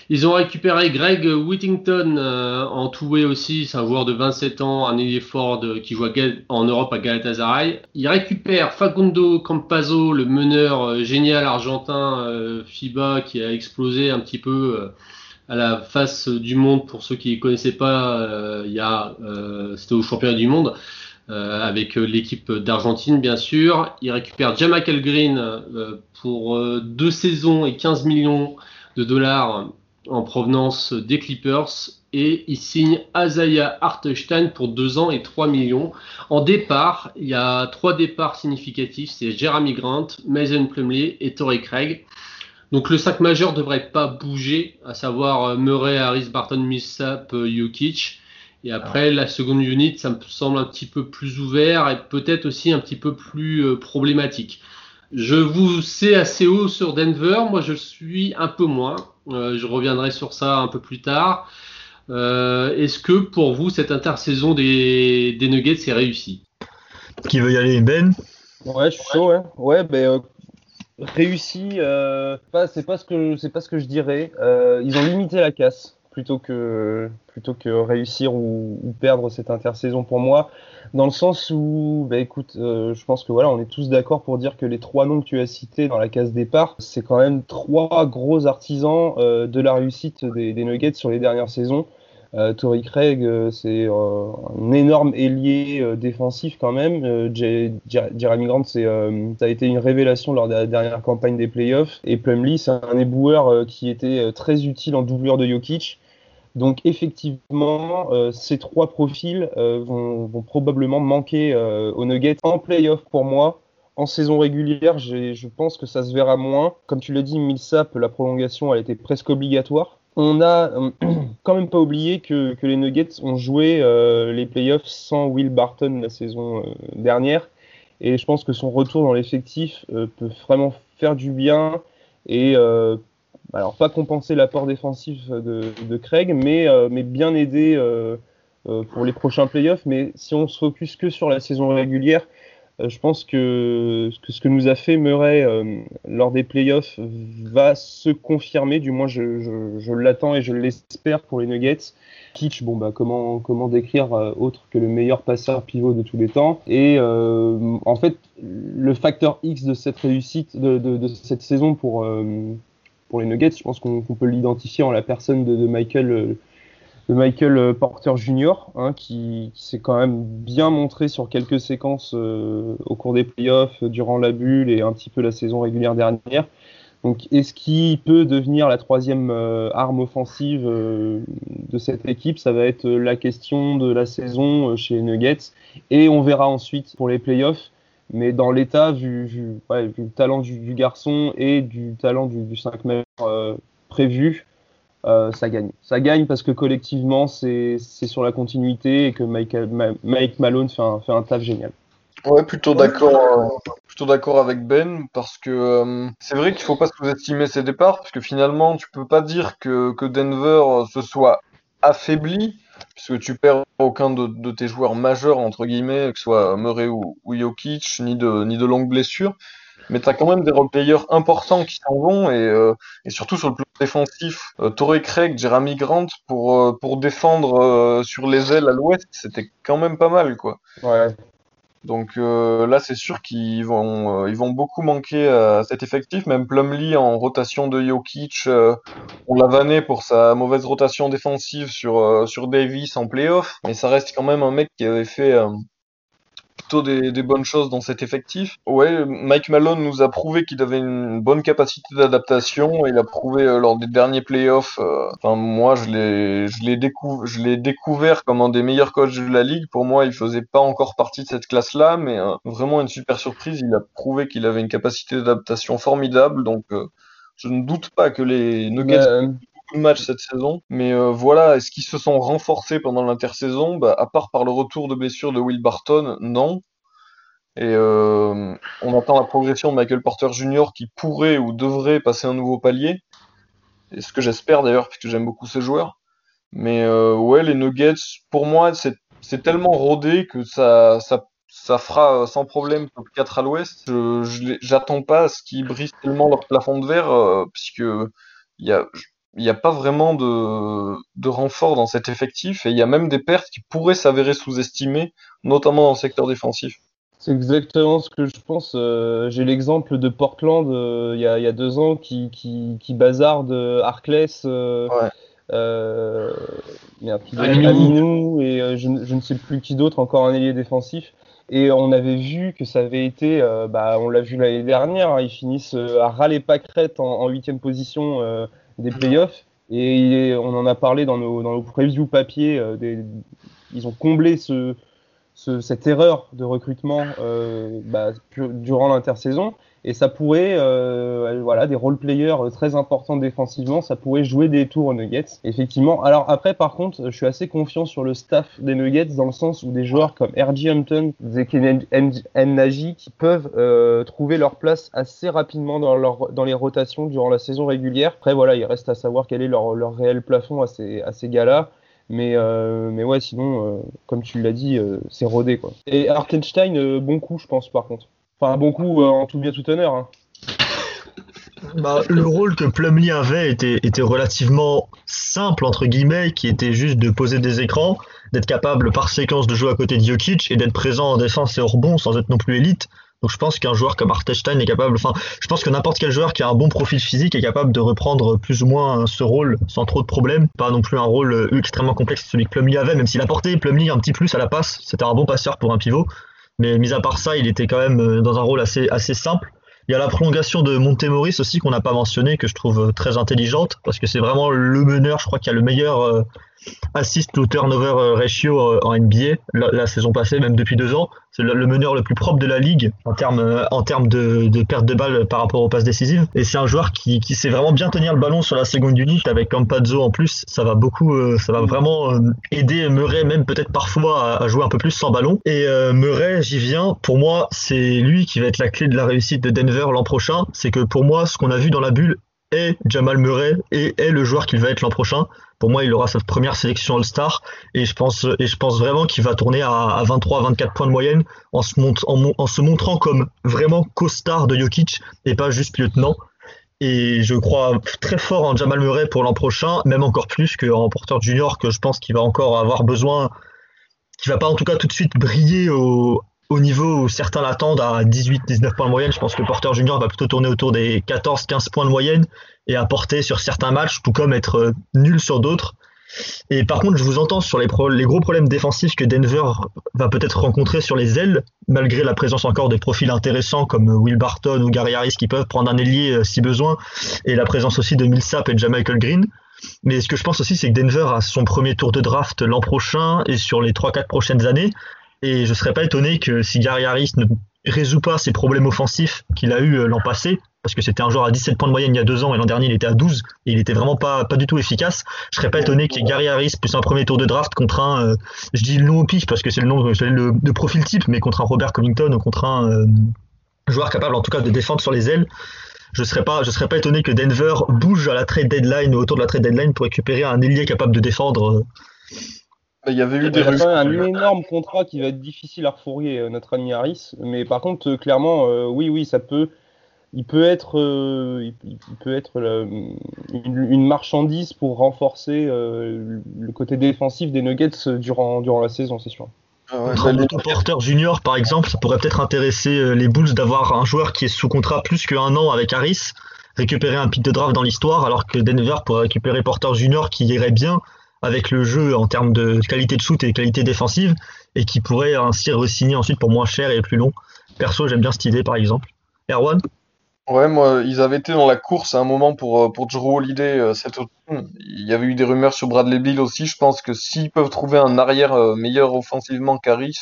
Ils ont récupéré Greg Whittington euh, en two-way aussi, c'est un joueur de 27 ans, un ailier fort qui joue en Europe à Galatasaray. Ils récupèrent Facundo Campazzo, le meneur euh, génial argentin FIBA qui a explosé un petit peu à la face du monde pour ceux qui ne connaissaient pas. euh, il y euh, c'était au championnat du monde. euh, avec l'équipe d'Argentine bien sûr. Ils récupèrent Jamacal Green pour deux saisons et 15 millions de dollars en provenance des Clippers et il signe Azaya Hartenstein pour deux ans et 3 millions. En départ, il y a trois départs significatifs, c'est Jeremy Grant, Mason Plumlee et Torrey Craig. Donc le 5 majeur devrait pas bouger, à savoir euh, Murray, Harris, Barton, Millsap, euh, Jokic. Et après, la seconde unit, ça me semble un petit peu plus ouvert et peut-être aussi un petit peu plus euh, problématique. Je vous sais assez haut sur Denver, moi je suis un peu moins. Euh, je reviendrai sur ça un peu plus tard. Euh, Est-ce que pour vous, cette intersaison des, des Nuggets est réussie? Qui veut y aller Ben? Ouais, je suis chaud, ouais. Ouais, ben euh, réussi, euh, pas, c'est pas ce que c'est pas ce que je dirais. Euh, ils ont limité la casse plutôt que plutôt que réussir ou, perdre cette intersaison pour moi, dans le sens où, bah écoute, euh, je pense que voilà, on est tous d'accord pour dire que les trois noms que tu as cités dans la case départ, c'est quand même trois gros artisans de la réussite des, des Nuggets sur les dernières saisons. Euh, Torrey Craig, euh, c'est euh, un énorme ailier euh, défensif quand même. Jeremy Grant, c'est, ça a été une révélation lors de la dernière campagne des playoffs. Et Plumlee, c'est un éboueur qui était très utile en doublure de Jokic. Donc effectivement, ces trois profils vont, probablement manquer aux Nuggets en playoff pour moi. En saison régulière, je pense que ça se verra moins. Comme tu l'as dit, Millsap, la prolongation, elle était presque obligatoire. On a euh, quand même pas oublié que, les Nuggets ont joué euh, les playoffs sans Will Barton la saison euh, dernière. Et je pense que son retour dans l'effectif euh, peut vraiment faire du bien et alors pas compenser l'apport défensif de, Craig, mais, mais bien aider pour les prochains playoffs. Mais si on se focus que sur la saison régulière, je pense que, ce que nous a fait Murray euh, lors des playoffs va se confirmer, du moins je, je, je l'attends et je l'espère pour les Nuggets. Kitsch, bon bah comment comment décrire euh, autre que le meilleur passeur pivot de tous les temps? Et euh, en fait le facteur X de cette réussite de, cette saison pour euh, pour les Nuggets, je pense qu'on peut l'identifier en la personne de, de Michael euh, de Michael euh, Porter Jr. Hein, qui, qui s'est quand même bien montré sur quelques séquences euh, au cours des playoffs, euh, durant la bulle et un petit peu la saison régulière dernière. Donc, est-ce qu'il peut devenir la troisième euh, arme offensive euh, de cette équipe? Ça va être la question de la saison euh, chez Nuggets. Et on verra ensuite pour les playoffs. Mais dans l'état, vu, vu, ouais, vu le talent du, du, garçon et du talent du, du 5 mètres euh, prévu, euh, ça gagne. Ça gagne parce que collectivement, c'est sur la continuité et que Mike, Malone fait un, taf génial. Ouais, plutôt d'accord, euh, plutôt d'accord avec Ben parce que euh, c'est vrai qu'il faut pas sous-estimer ses départs parce que finalement tu peux pas dire que, Denver se soit affaibli puisque tu perds aucun de, tes joueurs majeurs entre guillemets que ce soit Murray ou, ou Jokic ni de longues blessures mais tu as quand même des role players importants qui s'en vont et surtout sur le plan défensif, euh, Torrey Craig, Jeremy Grant pour, euh, pour défendre euh, sur les ailes à l'ouest, c'était quand même pas mal, quoi. Ouais. Donc euh, là, c'est sûr qu'ils vont, ils vont beaucoup manquer à cet effectif. Même Plumlee en rotation de Jokic, on l'a vanné pour sa mauvaise rotation défensive sur, sur Davis en playoff. Mais ça reste quand même un mec qui avait fait plutôt des, bonnes choses dans cet effectif. Ouais, Mike Malone nous a prouvé qu'il avait une bonne capacité d'adaptation. Il a prouvé euh, lors des derniers playoffs. euh, Enfin, moi, je l'ai, je l'ai décou- découvert comme un des meilleurs coachs de la ligue. Pour moi, il faisait pas encore partie de cette classe-là, mais euh, vraiment une super surprise. Il a prouvé qu'il avait une capacité d'adaptation formidable. Donc, euh, je ne doute pas que les Nuggets beaucoup de matchs cette saison. Mais euh, voilà, est-ce qu'ils se sont renforcés pendant l'intersaison? Bah, À part par le retour de blessure de Will Barton, non. Et euh, on attend la progression de Michael Porter Jr. qui pourrait ou devrait passer un nouveau palier. Et ce que j'espère d'ailleurs, puisque j'aime beaucoup ce joueur. Mais euh, ouais, les Nuggets, pour moi, c'est tellement rodé que ça, ça, ça fera sans problème top 4 à l'ouest. Je, j'attends pas à ce qu'ils brisent tellement leur plafond de verre, puisque il y a, il n'y a pas vraiment de, de renfort dans cet effectif et il y a même des pertes qui pourraient s'avérer sous-estimées, notamment dans le secteur défensif. C'est exactement ce que je pense. Euh, J'ai l'exemple de Portland euh, il y, a, il y a deux ans qui, qui, qui bazarde euh, Harkless, euh, Ouais. euh, merde, qui Aminou. Et euh, je, ne- je ne sais plus qui d'autre, encore un ailier défensif. Et on avait vu que ça avait été, euh, bah, on l'a vu l'année dernière, hein, ils finissent euh, à râler pâquerette en en huitième position euh, des playoffs. Et on en a parlé dans nos, dans nos previews papier. euh, des, ils ont comblé ce, ce- cette erreur de recrutement euh, bah, durant l'intersaison. Et ça pourrait, euh, voilà, des role-players euh, très importants défensivement, ça pourrait jouer des tours aux Nuggets. Effectivement. Alors après, par contre, je suis assez confiant sur le staff des Nuggets dans le sens où des joueurs comme R.J. Hampton, Zeke Nagy, qui peuvent euh, trouver leur place assez rapidement dans, leur, dans les rotations durant la saison régulière. Après, voilà, il reste à savoir quel est leur, leur réel plafond à ces, à ces gars-là. Mais, euh, mais ouais, sinon, euh, comme tu l'as dit, euh, c'est rodé. Quoi. Et Arkenstein, bon coup, je pense, par contre. Enfin, bon coup en tout bien tout honneur. Hein. Bah, le rôle que Plumlee avait était, était relativement simple, entre guillemets, qui était juste de poser des écrans, d'être capable par séquence de jouer à côté de Jokic et d'être présent en défense et au rebond sans être non plus élite. Donc je pense qu'un joueur comme Artestein est capable, enfin, je pense que n'importe quel joueur qui a un bon profil physique est capable de reprendre plus ou moins ce rôle sans trop de problèmes. Pas non plus un rôle euh, extrêmement complexe celui que Plumlee avait, même s'il apportait Plumlee un petit plus à la passe. C'était un bon passeur pour un pivot. Mais mis à part ça, il était quand même euh, dans un rôle assez, assez simple. Il y a la prolongation de Montemoris aussi qu'on n'a pas mentionné, que je trouve très intelligente, parce que c'est vraiment le meneur, je crois, qui a le meilleur euh, assist to turnover euh, ratio euh, en NBA la, saison passée, même depuis deux ans. C'est le, meneur le plus propre de la ligue en termes euh, en de, perte de balle par rapport aux passes décisives. Et c'est un joueur qui, qui sait vraiment bien tenir le ballon sur la seconde unit avec Campazzo en plus. Ça va beaucoup, ça va vraiment aider Murray même peut-être parfois à, jouer un peu plus sans ballon. Et Murray, j'y viens. Pour moi, c'est lui qui va être la clé de la réussite de Denver l'an prochain. C'est que pour moi, ce qu'on a vu dans la bulle est Jamal Murray et est le joueur qu'il va être l'an prochain. Pour moi, il aura sa première sélection All-Star et je pense et je pense vraiment qu'il va tourner à, à 23-24 points de moyenne en se, montrant comme vraiment co-star de Jokic et pas juste lieutenant. Et je crois très fort en Jamal Murray pour l'an prochain, même encore plus qu'en Porter Junior, que je pense qu'il va encore avoir besoin, qui va pas en tout cas tout de suite briller au, au niveau où certains l'attendent à 18-19 points de moyenne. Je pense que Porter Junior va plutôt tourner autour des 14-15 points de moyenne et apporter sur certains matchs, tout comme être euh, nul sur d'autres. Et par contre, je vous entends sur les, gros problèmes défensifs que Denver va peut-être rencontrer sur les ailes, malgré la présence encore de profils intéressants comme Will Barton ou Gary Harris qui peuvent prendre un ailier euh, si besoin, et la présence aussi de Millsap et de Michael Green. Mais ce que je pense aussi, c'est que Denver a son premier tour de draft l'an prochain et sur les 3-4 prochaines années. Et je serais pas étonné que si Gary Harris ne résout pas ses problèmes offensifs qu'il a eu euh, l'an passé, parce que c'était un joueur à 17 points de moyenne il y a deux ans et l'an dernier il était à 12 et il était vraiment pas, pas du tout efficace. Je serais pas étonné ait Gary Harris plus un premier tour de draft contre un, euh, je dis le nom au pif parce que c'est le nom, le, le profil type, mais contre un Robert Covington ou contre un euh, joueur capable en tout cas de défendre sur les ailes. Je serais pas, je serais pas étonné que Denver bouge à la trade deadline ou autour de la trade deadline pour récupérer un ailier capable de défendre. Il y avait eu des même un énorme contrat qui va être difficile à refourguer, euh, notre ami Harris. Mais par contre, euh, clairement, euh, oui, oui, ça peut. il peut être, il, peut être une, marchandise pour renforcer le côté défensif des Nuggets durant, durant la saison, c'est sûr. Ah Porter Junior, par exemple, ça pourrait peut-être intéresser les Bulls d'avoir un joueur qui est sous contrat plus qu'un an avec Harris, récupérer un pick de draft dans l'histoire, alors que Denver pourrait récupérer Porter Junior qui irait bien avec le jeu en termes de qualité de shoot et qualité défensive, et qui pourrait ainsi re-signer ensuite pour moins cher et plus long. Perso, j'aime bien cette idée, par exemple. Erwan? Ouais, moi, ils avaient été dans la course à un moment pour, euh, pour Drew Holiday euh, cet automne. Il y avait eu des rumeurs sur Bradley Bill aussi. Je pense que s'ils peuvent trouver un arrière euh, meilleur offensivement qu'Aris,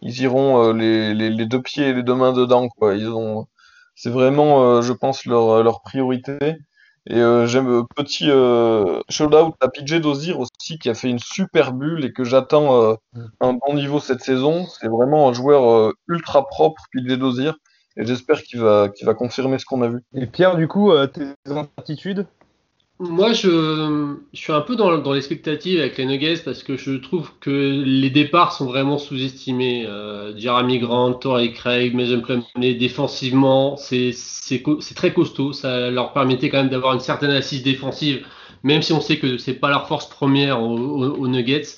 ils iront les, les, les, deux pieds et les deux mains dedans. Quoi. Ils ont, c'est vraiment, je pense, leur, leur priorité. Et j'aime petit shout-out à PJ Dozir aussi qui a fait une super bulle et que j'attends un bon niveau cette saison. C'est vraiment un joueur ultra propre, PJ Dozir. Et j'espère qu'il va, qu'il va confirmer ce qu'on a vu. Et Pierre, du coup, euh, tes incertitudes? Moi, je, je, suis un peu dans, dans l'expectative avec les Nuggets parce que je trouve que les départs sont vraiment sous-estimés. Euh, Jeremy Grant, Torrey Craig, Mason Plumlee, défensivement, c'est très costaud. Ça leur permettait quand même d'avoir une certaine assise défensive, même si on sait que c'est pas leur force première aux Nuggets.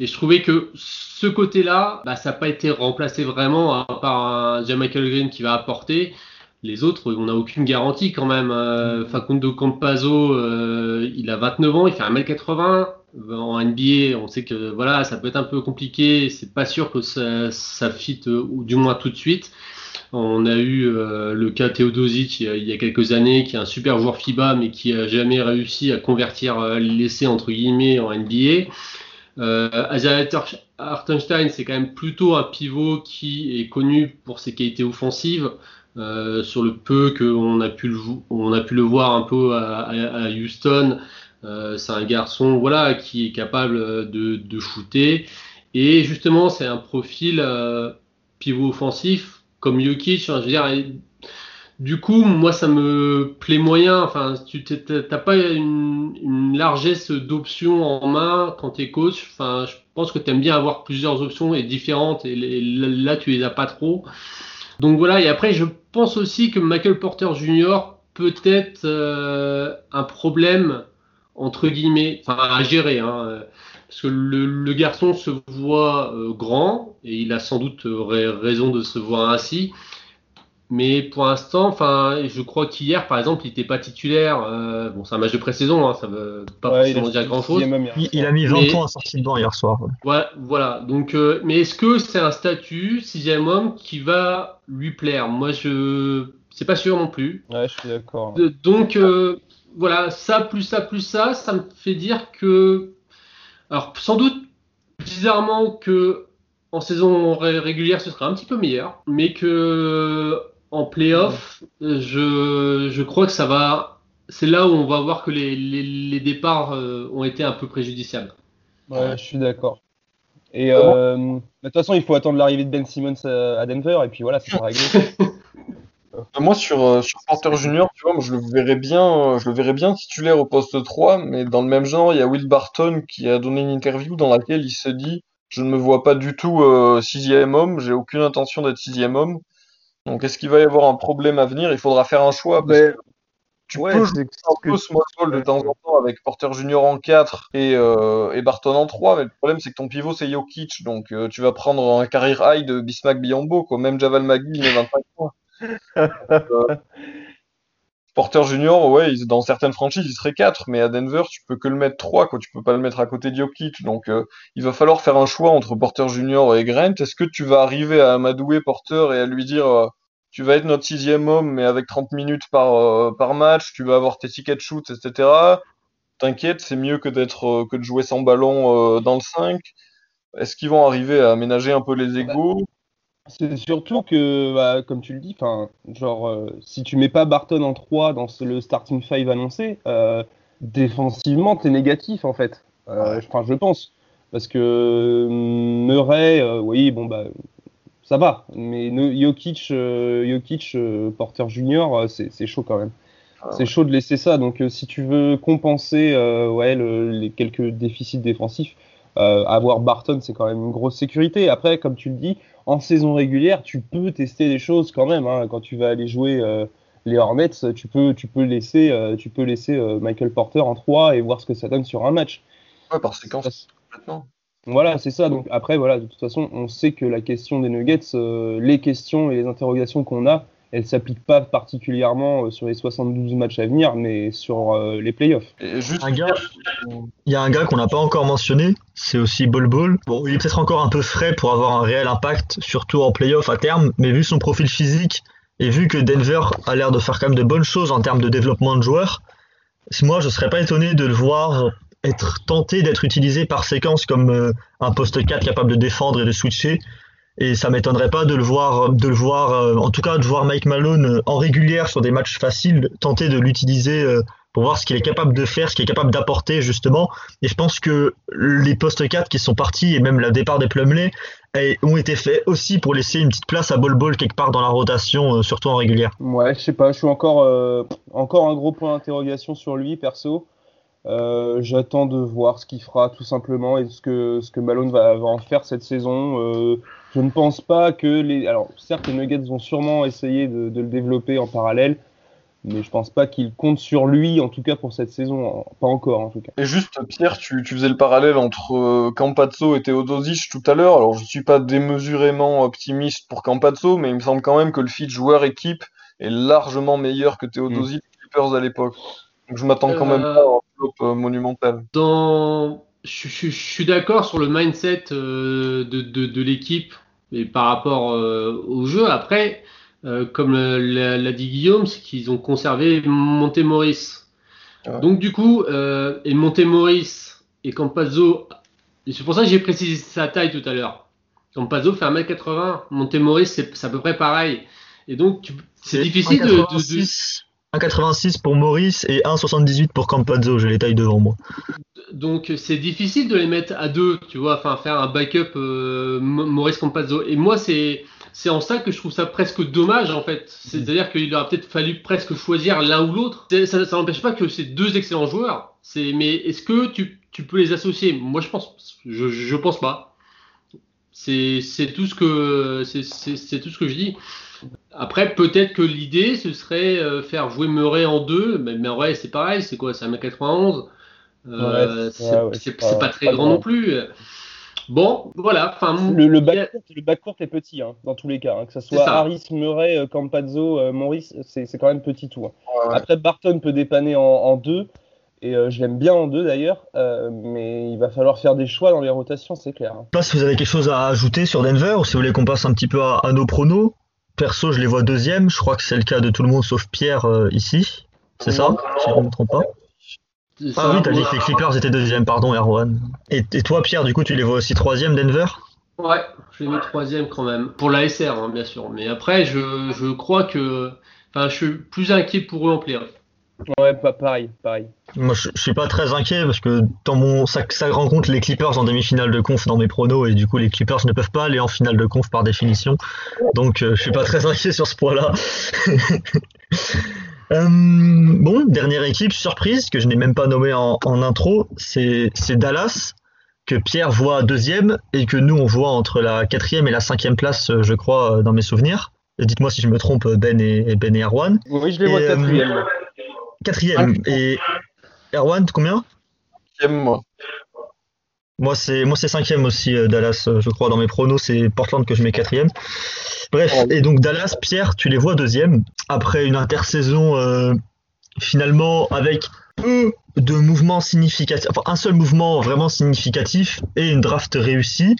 Et je trouvais que ce côté-là, bah, ça n'a pas été remplacé vraiment par un Michael Green qui va apporter. Les autres, on n'a aucune garantie quand même. Euh, Facundo Campazzo, euh, il a 29 ans, il fait 1m80. En NBA, on sait que voilà, ça peut être un peu compliqué. C'est pas sûr que ça, ça fit, euh, ou du moins tout de suite. On a eu euh, le cas Teodosic il y, a, quelques années, qui est un super joueur FIBA, mais qui a jamais réussi à convertir l'essai entre guillemets en NBA. Euh, Hartenstein, c'est quand même plutôt un pivot qui est connu pour ses qualités offensives. Euh, sur le peu qu'on a pu le on a pu le voir un peu à, Houston, euh, c'est un garçon voilà qui est capable de, de shooter et justement c'est un profil euh, pivot offensif comme Jokic. je veux dire, du coup, moi, ça me plaît moyen. Enfin, tu n'as pas une, largesse d'options en main quand tu es coach. Enfin, je pense que tu aimes bien avoir plusieurs options et différentes. Et là, tu les as pas trop. Donc voilà. Et après, je pense aussi que Michael Porter Jr. peut être euh, un problème entre guillemets, enfin à gérer. Hein, parce que le, garçon se voit euh, grand et il a sans doute raison de se voir ainsi. Mais pour l'instant, enfin, je crois qu'hier, par exemple, il n'était pas titulaire. Euh, bon, c'est un match de pré-saison, hein, ça veut pas forcément dire grand-chose. Il, a mis 20 points à sortie de banc hier soir. Ouais, voilà. Donc, euh, mais est-ce que c'est un statut sixième homme qui va lui plaire? Moi, je, c'est pas sûr non plus. Ouais, je suis d'accord. Donc, euh, voilà, ça plus ça plus ça, ça me fait dire que, alors, sans doute bizarrement que en saison régulière, ce sera un petit peu meilleur, mais que en playoff, je, je crois que ça va. C'est là où on va voir que les, les, départs euh, ont été un peu préjudiciables. Ouais, je suis d'accord. Et euh, de toute façon, il faut attendre l'arrivée de Ben Simmons à Denver, et puis voilà, c'est pas réglé. moi, sur, euh, sur Porter Junior, tu vois, moi, je le verrais bien, je le verrais bien titulaire au poste 3, mais dans le même genre, il y a Will Barton qui a donné une interview dans laquelle il se dit Je ne me vois pas du tout sixième homme, j'ai aucune intention d'être sixième homme. Donc, est-ce qu'il va y avoir un problème à venir? Il faudra faire un choix. tu peux jouer un peu small de temps en temps avec Porter Junior en 4 euh, et, Barton en 3, mais le problème c'est que ton pivot c'est Jokic, donc euh, tu vas prendre un carrière high de Bismack Biombo, quoi. même Javal Magui il met 25 points. Euh, Porter Junior, ouais, dans certaines franchises, il serait 4, mais à Denver, tu peux que le mettre 3, quoi. Tu peux pas le mettre à côté de Jokic. Donc, il va falloir faire un choix entre Porter Junior et Grant. Est-ce que tu vas arriver à amadouer Porter et à lui dire, tu vas être notre sixième homme, mais avec 30 minutes par, euh, par match, tu vas avoir tes tickets shoot, etc. T'inquiète, c'est mieux que d'être euh, que de jouer sans ballon euh, dans le 5. Est-ce qu'ils vont arriver à aménager un peu les égaux C'est surtout que, bah, comme tu le dis, genre, si tu mets pas Barton en 3 dans le starting 5 annoncé, défensivement, tu es négatif en fait. Enfin, je pense. Parce que Murray, oui, bon, bah, ça va. Mais Jokic, euh, Jokic euh, Porter Junior, euh, c'est chaud quand même. Ah c'est chaud de laisser ça. Donc, si tu veux compenser ouais, les quelques déficits défensifs, avoir Barton, c'est quand même une grosse sécurité. Après, comme tu le dis, en saison régulière, tu peux tester des choses quand même. Hein, quand tu vas aller jouer les Hornets, tu peux, tu peux laisser, tu peux laisser Michael Porter en 3 et voir ce que ça donne sur un match. Ouais, par séquence. Voilà, c'est ça. Donc après, voilà, de toute façon, on sait que la question des Nuggets, les questions et les interrogations qu'on a, elle s'applique pas particulièrement euh, sur les 72 matchs à venir, mais sur euh, les playoffs. juste un gars, il y a un gars qu'on n'a pas encore mentionné, c'est aussi Bol Bol. Bon, il est peut-être encore un peu frais pour avoir un réel impact, surtout en playoff à terme, mais vu son profil physique et vu que Denver a l'air de faire quand même de bonnes choses en termes de développement de joueurs, moi je serais pas étonné de le voir être tenté d'être utilisé par séquence comme euh, un poste 4 capable de défendre et de switcher et ça m'étonnerait pas de le voir, de le voir, euh, en tout cas de voir Mike Malone euh, en régulière sur des matchs faciles, tenter de l'utiliser euh, pour voir ce qu'il est capable de faire, ce qu'il est capable d'apporter justement. Et je pense que les postes 4 qui sont partis et même le départ des Plumley ont été faits aussi pour laisser une petite place à Bol Bol quelque part dans la rotation, surtout en régulière. Ouais, je sais pas, je suis encore, encore un gros point d'interrogation sur lui perso. J'attends de voir ce qu'il fera tout simplement et ce que, ce que Malone va, va en faire cette saison. Je ne pense pas que les. Alors, certes, les Nuggets vont sûrement essayer de, le développer en parallèle, mais je pense pas qu'ils comptent sur lui, en tout cas pour cette saison, pas encore en tout cas. Et juste, Pierre, tu, faisais le parallèle entre euh, Campazzo et Teodosic tout à l'heure. Alors, je suis pas démesurément optimiste pour Campazzo, mais il me semble quand même que le fit joueur-équipe est largement meilleur que Teodosic mm. Clippers à l'époque. Donc, je m'attends quand même euh, pas flop euh, monumental. Dans je, suis d'accord sur le mindset euh, de, l'équipe et par rapport euh, au jeu. Après, euh, comme l'a dit Guillaume, c'est qu'ils ont conservé Montemoris. Donc du coup, et Montemoris et Campazzo, et c'est pour ça que j'ai précisé sa taille tout à l'heure. Campazzo fait 1m80, Montemoris c'est à peu près pareil. Et donc c'est difficile de, 1,86 pour Maurice et 1,78 pour Campazzo, j'ai les tailles devant moi donc c'est difficile de les mettre à deux, tu vois, enfin faire un backup euh, Maurice Campazzo. Et moi, c'est en ça que je trouve ça presque dommage en fait. C'est-à-dire qu'il aurait peut-être fallu presque choisir l'un ou l'autre. Ça, n'empêche pas que c'est deux excellents joueurs. Mais est-ce que tu, tu, peux les associer? Moi, je pense, je, je pense pas. C'est tout ce c'est tout ce que je dis. Après, peut-être que l'idée, ce serait euh, faire jouer Murray en deux, mais, vrai, c'est pareil, c'est quoi? C'est 1m91 euh, c'est pas, très grand non plus. Bon, voilà. Le, le, backcourt, est petit, hein, dans tous les cas. Hein, que ce soit Harris, Murray, euh, Campazzo, euh, Maurice, c'est quand même petit tout. Hein. Après, Barton peut dépanner en, deux, et je l'aime bien en deux d'ailleurs, mais il va falloir faire des choix dans les rotations, c'est clair. Là, si vous avez quelque chose à ajouter sur Denver, ou si vous voulez qu'on passe un petit peu à, nos pronos, perso, je les vois deuxième. Je crois que c'est le cas de tout le monde sauf Pierre ici. C'est ça Si je ne me trompe pas. Ah oui, t'as dit que les Clippers étaient deuxième, pardon, Erwan. Et, toi, Pierre, du coup, tu les vois aussi troisième, Denver? Ouais, je les mets troisième quand même. Pour la SR, hein, bien sûr. Mais après, je, je crois que. Enfin, je suis plus inquiet pour eux en playoff. Ouais, pas pareil, pareil. Moi, je, suis pas très inquiet parce que dans mon ça, ça rencontre les Clippers en demi-finale de conf dans mes pronos et du coup les Clippers ne peuvent pas aller en finale de conf par définition. Donc, euh, je suis pas très inquiet sur ce point-là. Euh, bon, dernière équipe, surprise, que je n'ai même pas nommée en, intro, c'est Dallas, que Pierre voit deuxième et que nous on voit entre la quatrième et la cinquième place, euh, je crois, euh, dans mes souvenirs. Dites-moi si je me trompe, Ben et, Ben et Erwan. Oui, je les vois quatrième. Quatrième. Et Erwan, combien? Quatrième, moi. Moi, c'est moi c'est cinquième aussi Dallas, je crois. Dans mes pronos, c'est Portland que je mets quatrième. Bref, et donc Dallas, Pierre, tu les vois deuxième après une intersaison euh, finalement avec peu de mouvements significatifs, enfin un seul mouvement vraiment significatif et une draft réussie.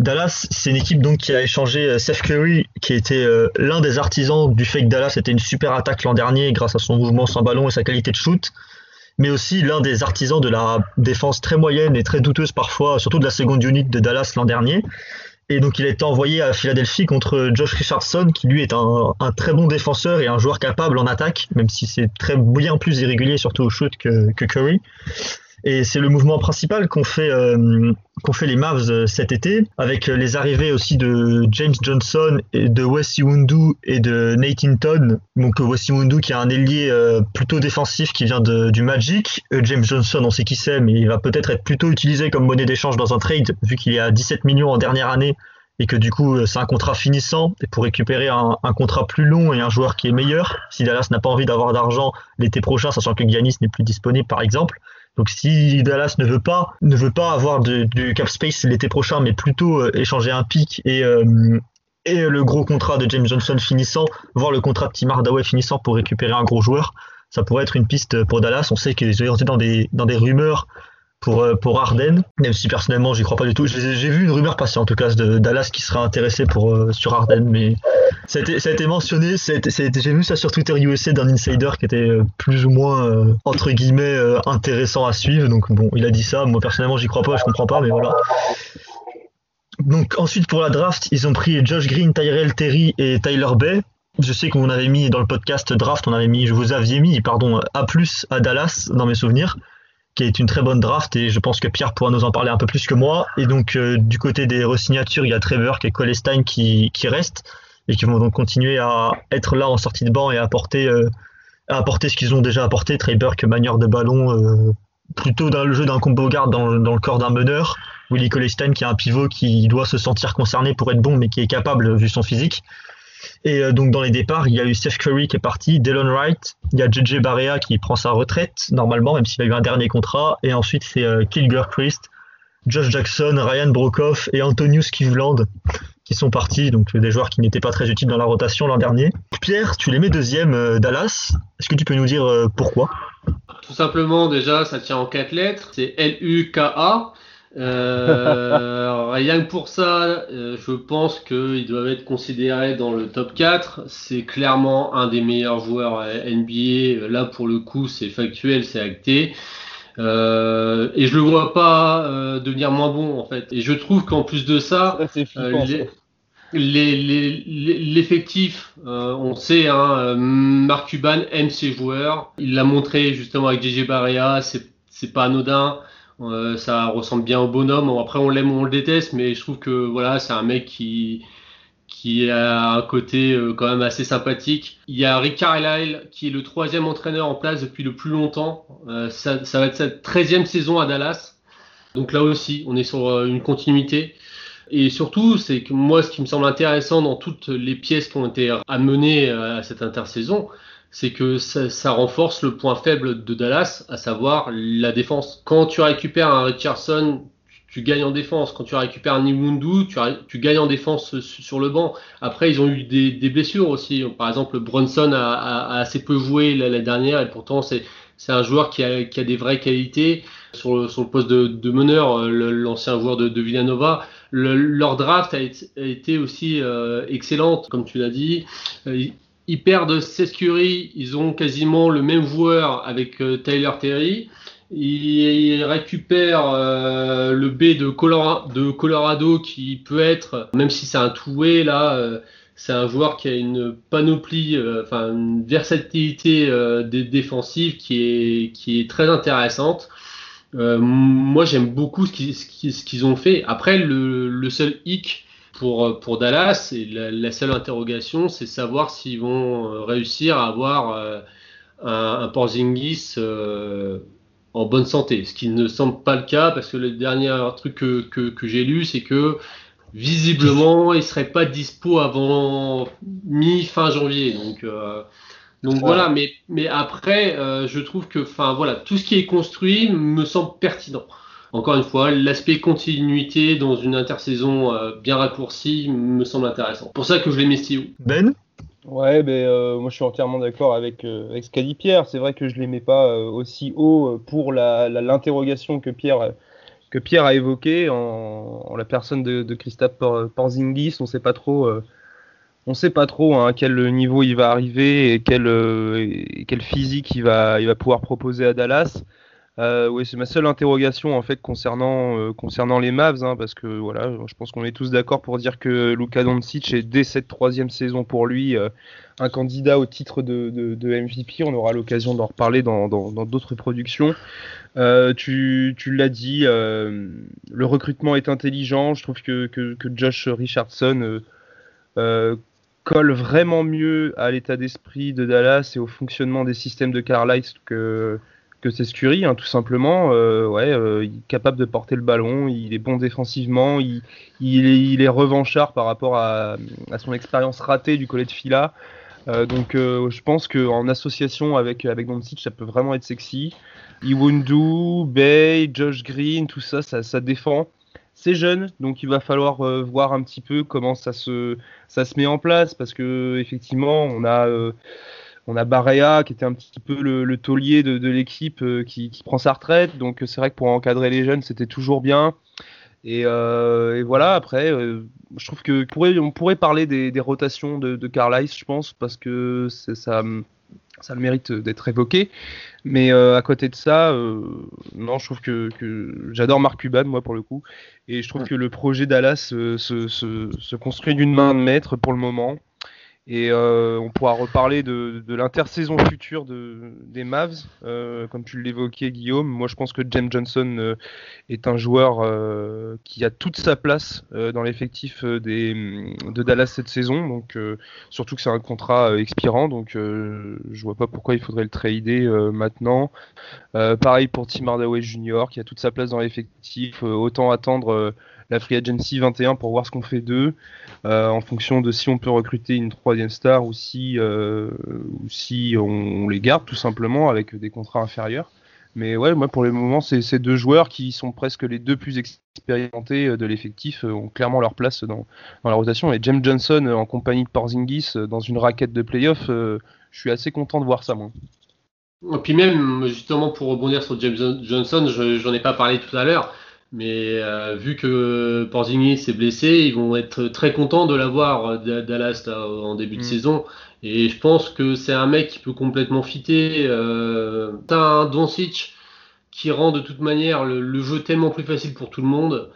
Dallas, c'est une équipe donc qui a échangé euh, Seth Curry, qui était euh, l'un des artisans du fait que Dallas était une super attaque l'an dernier grâce à son mouvement sans ballon et sa qualité de shoot, mais aussi l'un des artisans de la défense très moyenne et très douteuse parfois, surtout de la seconde unit de Dallas l'an dernier. Et donc il a été envoyé à Philadelphie contre Josh Richardson, qui lui est un, très bon défenseur et un joueur capable en attaque, même si c'est très bien plus irrégulier, surtout au shoot que Curry. Et c'est le mouvement principal qu'ont fait, euh, fait les Mavs euh, cet été, avec les arrivées aussi de James Johnson, de Wes Iwundu et de Nate Hinton. Donc Wes Iwundu qui est un ailier euh, plutôt défensif qui vient du Magic. James Johnson, on sait qui c'est, mais il va peut-être être plutôt utilisé comme monnaie d'échange dans un trade, vu qu'il est à 17 millions en dernière année et que du coup c'est un contrat finissant et pour récupérer un, contrat plus long et un joueur qui est meilleur, si Dallas n'a pas envie d'avoir d'argent l'été prochain, sachant que Giannis n'est plus disponible par exemple. Donc si Dallas ne veut pas ne veut pas avoir du cap space l'été prochain, mais plutôt euh, échanger un pic et euh, et le gros contrat de James Johnson finissant, voire le contrat de Tim Hardaway finissant pour récupérer un gros joueur, ça pourrait être une piste pour Dallas. On sait qu'ils ont été dans des dans des rumeurs pour, euh, pour Arden, même si personnellement j'y crois pas du tout. J'ai vu une rumeur passer en tout cas de Dallas qui serait intéressé pour, euh, sur Arden, mais ça a été, ça a été mentionné, j'ai vu ça sur Twitter USA d'un insider qui était euh, plus ou moins entre guillemets intéressant à suivre, donc bon, il a dit ça, moi personnellement j'y crois pas, je comprends pas, mais voilà. Donc ensuite pour la draft, ils ont pris Josh Green, Tyrell Terry et Tyler Bay. Je sais qu'on avait mis dans le podcast draft, on avait mis, je vous aviez mis, pardon, A+, à Dallas, dans mes souvenirs qui est une très bonne draft et je pense que Pierre pourra nous en parler un peu plus que moi. Et donc euh, du côté des resignatures, il y a Trevor et Colestein qui, qui restent et qui vont donc continuer à être là en sortie de banc et apporter, euh, apporter ce qu'ils ont déjà apporté. Trey Burke, manière de ballon, euh, plutôt dans le jeu d'un combo garde dans, dans, le corps d'un meneur. Willie Colestein qui est un pivot qui doit se sentir concerné pour être bon mais qui est capable vu son physique. Et euh, donc dans les départs, il y a eu Steph Curry qui est parti, Delon Wright, il y a JJ Barea qui prend sa retraite normalement, même s'il a eu un dernier contrat, et ensuite c'est euh, Christ, Josh Jackson, Ryan Brokoff et Antonius Kivland qui sont partis, donc des joueurs qui n'étaient pas très utiles dans la rotation l'an dernier. Pierre, tu les mets deuxième euh, Dallas. Est-ce que tu peux nous dire pourquoi? Tout simplement, déjà, ça tient en quatre lettres. C'est L-U-K-A. Euh, rien que pour ça, euh, je pense qu'ils doivent être considérés dans le top 4. C'est clairement un des meilleurs joueurs NBA. Là, pour le coup, c'est factuel, c'est acté. Euh, et je le vois pas euh, devenir moins bon en fait. Et je trouve qu'en plus de ça, l'effectif, on sait, hein, Marc Cuban aime ses joueurs. Il l'a montré justement avec JJ Barea. C'est pas anodin. Euh, ça ressemble bien au bonhomme. Après, on l'aime ou on le déteste, mais je trouve que voilà, c'est un mec qui qui a un côté euh, quand même assez sympathique. Il y a Rick Carlisle qui est le troisième entraîneur en place depuis le plus longtemps. Euh, ça, ça, va être sa treizième saison à Dallas. Donc là aussi, on est sur une continuité. Et surtout, c'est que moi, ce qui me semble intéressant dans toutes les pièces qui ont été amenées à cette intersaison, c'est que ça, renforce le point faible de Dallas, à savoir la défense. Quand tu récupères un Richardson, tu, gagnes en défense. Quand tu récupères un Niwundu, tu, gagnes en défense sur le banc. Après, ils ont eu des, blessures aussi. Par exemple, Brunson a, assez peu joué la, dernière et pourtant c'est un joueur qui a, des vraies qualités sur le, poste de, meneur, l'ancien joueur de, Villanova. leur draft a été, aussi euh, excellente, comme tu l'as dit. Euh, ils perdent Seth Curry, ils ont quasiment le même joueur avec euh, Tyler Terry. Ils récupèrent euh, le B de, Colorado qui peut être, même si c'est un two-way là, euh, c'est un joueur qui a une panoplie, enfin une versatilité défensive qui est, qui est très intéressante. moi j'aime beaucoup ce qu'ils ont fait. Après le, le seul hic, pour, euh, pour Dallas, et la, seule interrogation, c'est savoir s'ils vont euh, réussir à avoir euh, un, un Porzingis en bonne santé, ce qui ne semble pas le cas parce que le dernier truc que, que, j'ai lu, c'est que visiblement, il serait pas dispo avant mi-fin janvier. Donc, donc voilà, mais, mais après, je trouve que enfin voilà, tout ce qui est construit me semble pertinent encore une fois, l'aspect continuité dans une intersaison euh, bien raccourcie me semble intéressant. Pour ça que je l'ai mis si Ben Ouais, ben, euh, moi je suis entièrement d'accord avec, euh, avec ce qu'a dit Pierre. C'est vrai que je ne les mets pas aussi haut pour l'interrogation que Pierre, que Pierre a évoquée en, la personne de, de Christophe Porzingis. On ne sait pas trop, on sait pas trop hein, à quel niveau il va arriver et quel, et quel physique il va, il va pouvoir proposer à Dallas. Euh, oui, c'est ma seule interrogation en fait concernant euh, concernant les Mavs, hein, parce que voilà, je pense qu'on est tous d'accord pour dire que Luka Doncic est dès cette troisième saison pour lui euh, un candidat au titre de, MVP. On aura l'occasion d'en reparler dans d'autres productions. tu, tu l'as dit, le recrutement est intelligent. Je trouve que, que, que Josh Richardson colle vraiment mieux à l'état d'esprit de Dallas et au fonctionnement des systèmes de Carlisle que que c'est Scurry, hein, tout simplement. Euh, ouais, euh, il est capable de porter le ballon, il est bon défensivement, il, il, est, revanchard par rapport à, son expérience ratée du collet de Fila. Euh, donc je pense qu'en association avec, avec Doncic, ça peut vraiment être sexy. Iwundu, Bay, Josh Green, tout ça, ça, ça défend. C'est jeune, donc il va falloir voir un petit peu comment ça se, ça se met en place, parce que effectivement, on a on a Barea qui était un petit peu le, taulier de, l'équipe euh, qui, prend sa retraite. Donc c'est vrai que pour encadrer les jeunes, c'était toujours bien. Et, euh, voilà, après, euh, je trouve que pourrait, on pourrait parler des, rotations de, de Carlisle, je pense, parce que ça, ça le mérite d'être évoqué. Mais à côté de ça, non, je trouve que, j'adore Marc Cuban, moi, pour le coup. Et je trouve que le projet Dallas se construit d'une main de maître pour le moment. Et euh, on pourra reparler de, l'intersaison future de, des Mavs, euh, comme tu l'évoquais Guillaume. Moi je pense que James Johnson euh, est un joueur qui a toute sa place dans l'effectif de Dallas cette saison. Donc surtout que c'est un contrat expirant, donc je vois pas pourquoi il faudrait le trader maintenant. pareil pour Tim Hardaway Jr. qui a toute sa place dans l'effectif. autant attendre la Free Agency 21 pour voir ce qu'on fait d'eux, euh, en fonction de si on peut recruter une troisième star ou si, euh, ou si on, les garde tout simplement avec des contrats inférieurs. Mais ouais, moi pour le moment, c'est ces deux joueurs qui sont presque les deux plus expérimentés euh, de l'effectif ont clairement leur place dans, la rotation. Et James Johnson en compagnie de Porzingis dans une raquette de playoff, je suis assez content de voir ça moi. Et puis même, justement, pour rebondir sur James Johnson, j'en ai pas parlé tout à l'heure, mais euh, vu que Porzingis s'est blessé, ils vont être très contents de l'avoir euh, Dallas en début de mm. saison. Et je pense que c'est un mec qui peut complètement fitter. Euh, T'as un Doncic qui rend de toute manière le, jeu tellement plus facile pour tout le monde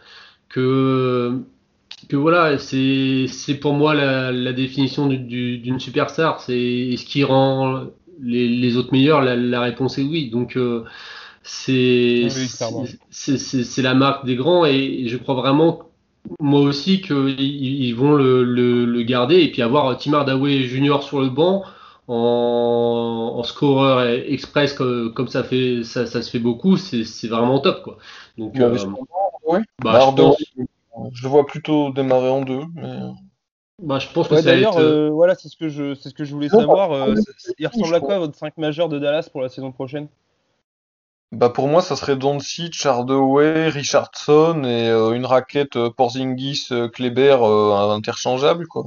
que que voilà, c'est pour moi la, la définition d'une superstar. C'est ce qui rend les, les autres meilleurs? La, la, réponse est oui. Donc euh, c'est c'est la marque des grands et je crois vraiment moi aussi qu'ils ils vont le, le, garder et puis avoir Tim Hardaway Junior sur le banc en, en scoreur express comme, comme, ça fait ça, ça se fait beaucoup c'est vraiment top quoi. Donc euh, bah, je, le vois plutôt démarrer en deux mais... Bah, je pense que d'ailleurs, euh, voilà, c'est ce que je, c'est ce que je voulais savoir. Euh, il ressemble à quoi votre 5 majeur de Dallas pour la saison prochaine? Bah pour moi, ça serait Doncic, Hardaway, Richardson et euh, une raquette euh, Porzingis, euh, Kleber interchangeable quoi.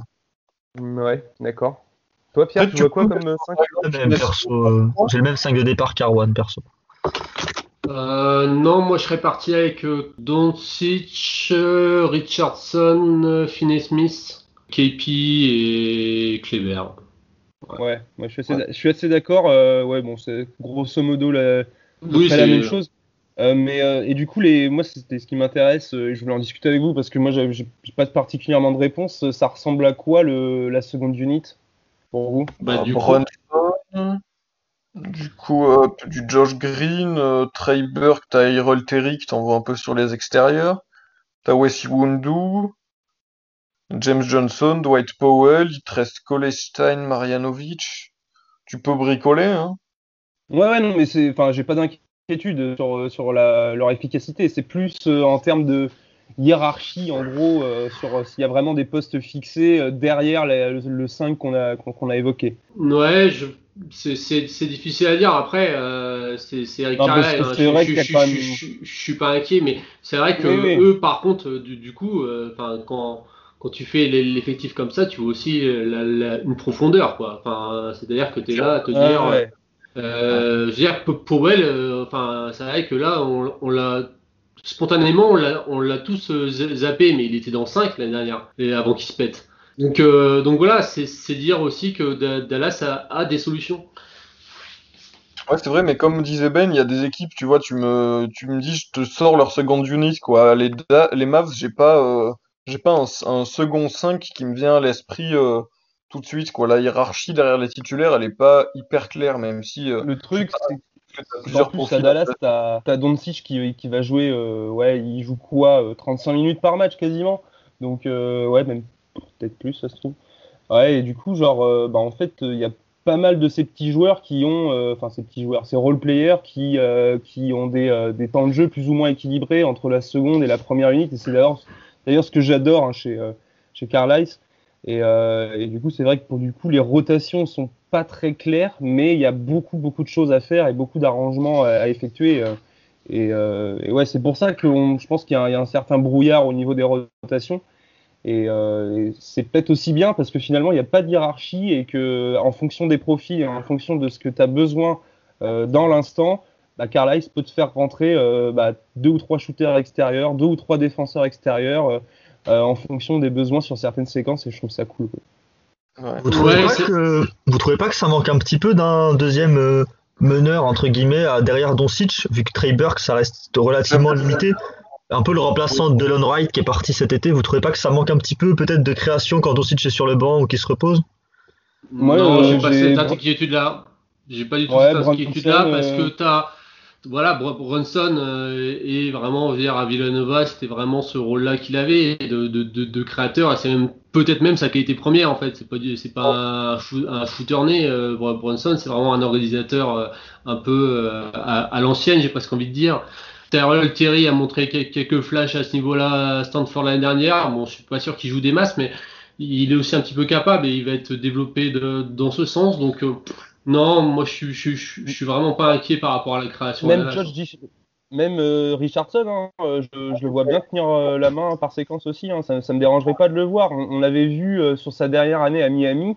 Ouais, d'accord. Toi Pierre, tu vois quoi comme 5 J'ai le même 5 de départ qu'Arwan perso. non, moi je serais parti avec Doncic, Richardson, Finney Smith, KP et Kleber. Ouais, moi je suis assez, d'accord. ouais, bon, c'est grosso modo la, oui, c'est la même chose. Euh, mais euh, et du coup, les, moi, c'était ce qui m'intéresse euh, et je voulais en discuter avec vous parce que moi, j'ai pas particulièrement de réponse. Ça ressemble à quoi le, la seconde unit pour vous? Bah, du, coup... du coup, du Josh Green, Trey Burke, t'as Hyrule Terry qui t'envoie un peu sur les extérieurs. T'as Wesley Wundu, James Johnson, Dwight Powell, il te reste Kolestein, Marjanovic. Tu peux bricoler, hein Ouais, ouais, non, mais c'est, enfin, j'ai pas d'inquiétude sur, sur la, leur efficacité. C'est plus euh, en termes de hiérarchie, en gros, euh, sur euh, s'il y a vraiment des postes fixés derrière le, 5 qu'on a, qu'on a évoqué. Ouais, je, c'est, c'est, difficile à dire. Après, c'est, c'est Eric Carrel. Hein. Je, je, suis pas inquiet, mais c'est vrai que eux, par contre, du, coup, quand quand tu fais l'effectif comme ça, tu vois aussi la, une profondeur, quoi. Enfin, c'est-à-dire que tu es là à te dire, euh, je veux dire, pour elle, euh, enfin, c'est vrai que là, spontanément, on l'a tous euh, zappé, mais il était dans 5 l'année dernière, avant qu'il se pète. Donc, donc voilà, c'est dire aussi que Dallas a, des solutions. Ouais, c'est vrai, mais comme disait Ben, il y a des équipes, tu vois, tu me, dis, je te sors leur seconde unit, quoi. Les, Mavs, j'ai pas, j'ai pas un, un, second 5 qui me vient à l'esprit tout de suite. Quoi. La hiérarchie derrière les titulaires, elle est pas hyper claire, même si. Euh, le truc, c'est que plus à Dallas, t'as as Doncic qui, qui, va jouer, euh, ouais, il joue quoi 35 euh, minutes par match quasiment. Donc, ouais, même peut-être plus, ça se trouve. Ouais, et du coup, genre, bah, en fait, il y a pas mal de ces petits joueurs qui ont, euh, enfin ces petits joueurs, ces role players qui, euh, qui ont des, euh, des, temps de jeu plus ou moins équilibrés entre la seconde et la première unité. Et c'est d'ailleurs, d'ailleurs ce que j'adore hein, chez, chez Carlisle. Et, et, du coup, c'est vrai que pour du coup, les rotations sont pas très claires, mais il y a beaucoup, beaucoup de choses à faire et beaucoup d'arrangements à, effectuer. Et, et, ouais, c'est pour ça que je pense qu'il y, a un certain brouillard au niveau des rotations. Et, euh, c'est peut-être aussi bien parce que finalement, il n'y a pas de hiérarchie et que en fonction des profils en fonction de ce que tu as besoin euh, dans l'instant, bah, Carlisle peut te faire rentrer euh, bah, deux ou trois shooters extérieurs, deux ou trois défenseurs extérieurs euh, euh, en fonction des besoins sur certaines séquences et je trouve ça cool. Ouais. Vous, trouvez ouais, pas que, vous trouvez pas que ça manque un petit peu d'un deuxième euh, meneur entre guillemets derrière Doncic vu que Trey Burke ça reste relativement limité? Un peu le remplaçant de Delon Wright qui est parti cet été. Vous trouvez pas que ça manque un petit peu peut-être de création quand Doncic est sur le banc ou qu'il se repose? Moi, non, euh, j'ai pas cette inquiétude là. J'ai pas du tout ouais, cette inquiétude là parce que euh, tu as voilà, Brunson euh, est vraiment, dire, à Villanova, c'était vraiment ce rôle-là qu'il avait de, créateur. C'est même peut-être même sa qualité première en fait. C'est pas c'est pas un, un shooter né. Euh, Brunson, c'est vraiment un organisateur euh, un peu à, l'ancienne, j'ai presque envie de dire. Terrell Terry a montré quelques flashs à ce niveau-là à Stanford l'année dernière. Bon, je suis pas sûr qu'il joue des masses, mais il est aussi un petit peu capable et il va être développé dans ce sens. Donc, non, moi, je, je, je, je, suis vraiment pas inquiet par rapport à la création. Même Josh dit, même euh, Richardson, hein, euh, je, je, le vois bien tenir euh, la main par séquence aussi. Hein, ça, ça me dérangerait pas de le voir. On, on l'avait vu euh, sur sa dernière année à Miami,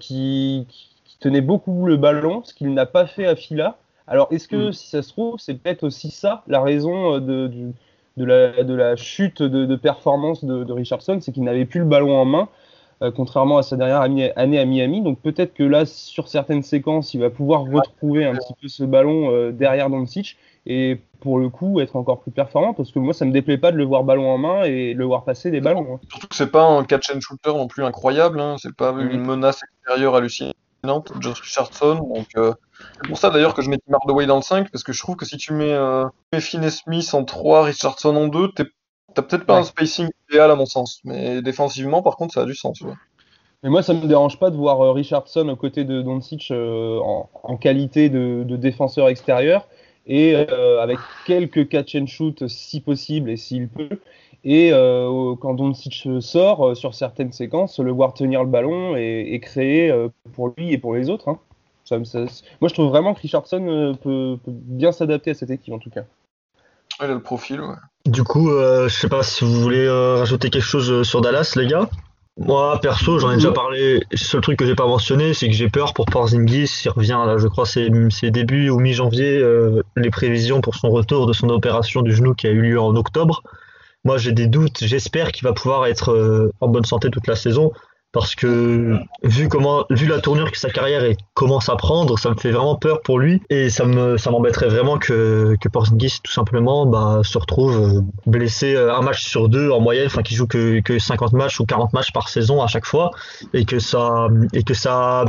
qui, qui, tenait beaucoup le ballon, ce qu'il n'a pas fait à Fila. Alors, est-ce que, mm. si ça se trouve, c'est peut-être aussi ça la raison de, de, de, la, de la, chute de, performance de, Richardson, c'est qu'il n'avait plus le ballon en main, contrairement à sa dernière année à Miami. Donc, peut-être que là, sur certaines séquences, il va pouvoir retrouver un petit peu ce ballon euh, derrière Doncic et pour le coup être encore plus performant parce que moi ça me déplaît pas de le voir ballon en main et le voir passer des ballons. Hein. Surtout que c'est pas un catch and shooter non plus incroyable, hein. c'est pas une menace extérieure hallucinante, Josh Richardson. Donc euh, c'est pour ça d'ailleurs que je mets Tim Hardaway dans le 5 parce que je trouve que si tu mets, euh, Finney Smith en 3, Richardson en 2, t'as peut-être pas ouais. un spacing idéal à mon sens, mais défensivement par contre ça a du sens. Ouais. Mais moi, ça me dérange pas de voir euh, Richardson aux côtés de Doncic euh, en, en, qualité de, de, défenseur extérieur et euh, avec quelques catch and shoot si possible et s'il peut. Et euh, quand Doncic sort sur certaines séquences, le voir tenir le ballon et, et créer pour lui et pour les autres. Hein. Ça, ça, moi, je trouve vraiment que Richardson peut, peut bien s'adapter à cette équipe en tout cas. Il a le profil, ouais. Du coup, je sais pas si vous voulez rajouter quelque chose sur Dallas, les gars. Moi, perso, j'en ai déjà parlé. Le seul truc que j'ai pas mentionné, c'est que j'ai peur pour Porzingis. Il revient là, je crois, c'est début ou mi-janvier, euh, les prévisions pour son retour de son opération du genou qui a eu lieu en octobre. Moi, j'ai des doutes. J'espère qu'il va pouvoir être euh, en bonne santé toute la saison parce que vu comment vu la tournure que sa carrière commence à prendre, ça me fait vraiment peur pour lui et ça me ça m'embêterait vraiment que que Porzingis tout simplement bah, se retrouve blessé euh, un match sur deux en moyenne, enfin qu'il joue que que 50 matchs ou 40 matchs par saison à chaque fois et que ça et que ça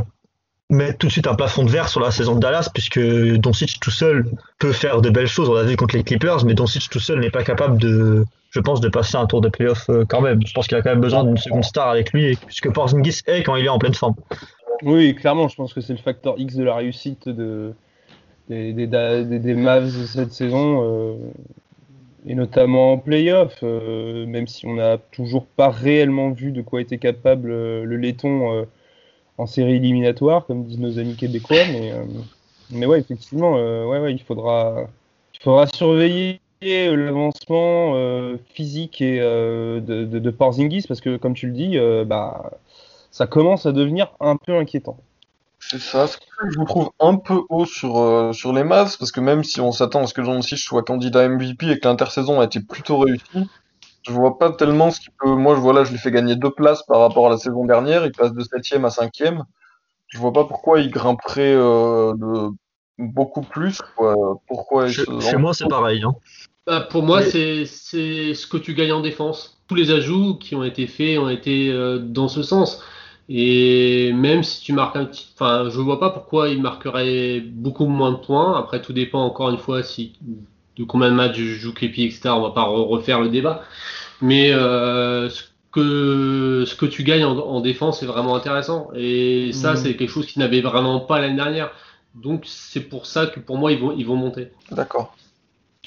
tout de suite un plafond de verre sur la saison de Dallas puisque Doncic tout seul peut faire de belles choses. On l'a vu contre les Clippers, mais Doncic tout seul n'est pas capable de, je pense, de passer un tour de playoff euh, quand même. Je pense qu'il a quand même besoin d'une seconde star avec lui, puisque Porzingis est quand il est en pleine forme. Oui, clairement, je pense que c'est le facteur X de la réussite de, des, des, des, Mavs cette saison, euh, et notamment en playoff, euh, même si on n'a toujours pas réellement vu de quoi était capable le laiton en série éliminatoire, comme disent nos amis québécois. Mais, mais ouais, effectivement, ouais, ouais, il faudra, il faudra surveiller l'avancement euh, physique et de, de, de, Porzingis parce que, comme tu le dis, bah, ça commence à devenir un peu inquiétant. C'est ça, je vous trouve un peu haut sur, euh, sur les Mavs, parce que même si on s'attend à ce que John Sich soit candidat MVP et que l'intersaison a été plutôt réussie, je vois pas tellement ce qui peut. Moi, je vois là, je lui fais gagner deux places par rapport à la saison dernière. Il passe de 7 à 5 Je vois pas pourquoi il grimperait euh, de beaucoup plus. Quoi. Pourquoi Chez, chez moi, c'est pareil. Hein. Bah, pour moi, c'est ce que tu gagnes en défense. Tous les ajouts qui ont été faits ont été euh, dans ce sens. Et même si tu marques un petit, enfin, je vois pas pourquoi il marquerait beaucoup moins de points. Après, tout dépend encore une fois si de combien de matchs je joue Crépi, etc. On va pas refaire le débat. Mais euh, ce que ce que tu gagnes en, en défense est vraiment intéressant. Et ça, Mhm. c'est quelque chose qu'ils n'avaient vraiment pas l'année dernière. Donc c'est pour ça que pour moi, ils vont, ils vont monter. D'accord.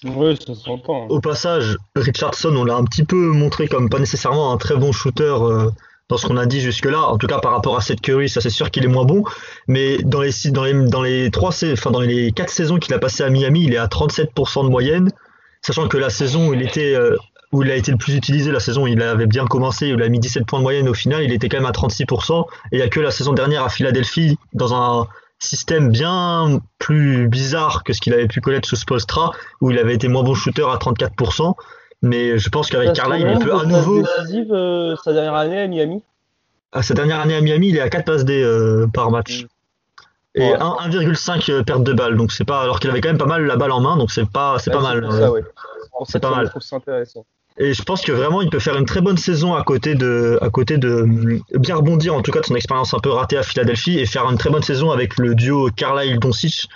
Ouais, ça s'entend. Au passage, Richardson, on l'a un petit peu montré comme pas nécessairement un très bon shooter euh, dans ce qu'on a dit jusque-là. En tout cas, par rapport à Seth Curry, ça c'est sûr qu'il est moins bon. Mais dans les dans dans les enfin dans les quatre saisons qu'il a passé à Miami, il est à 37% de moyenne, sachant que la saison où il était euh, où il a été le plus utilisé, la saison où il avait bien commencé, où il a mis 17 points de moyenne au final, il était quand même à 36%. Et il y a que la saison dernière à Philadelphie, dans un système bien plus bizarre que ce qu'il avait pu connaître sous Spolstra, où il avait été moins bon shooter à 34%. Mais je pense qu'avec Carlisle, le il peut à nouveau. euh, sa dernière année à Miami. À sa dernière année à Miami, il est à 4 passes D euh, par match. Et Ouais. un- 1,5 perte de balle. Donc c'est pas. Alors qu'il avait quand même pas mal la balle en main, donc c'est pas, c'est pas mal. euh. ouais. C'est pas mal. Je trouve ça intéressant. Et je pense que vraiment, il peut faire une très bonne saison à côté de, à côté de bien rebondir en tout cas de son expérience un peu ratée à Philadelphie et faire une très bonne saison avec le duo Carlisle-Doncic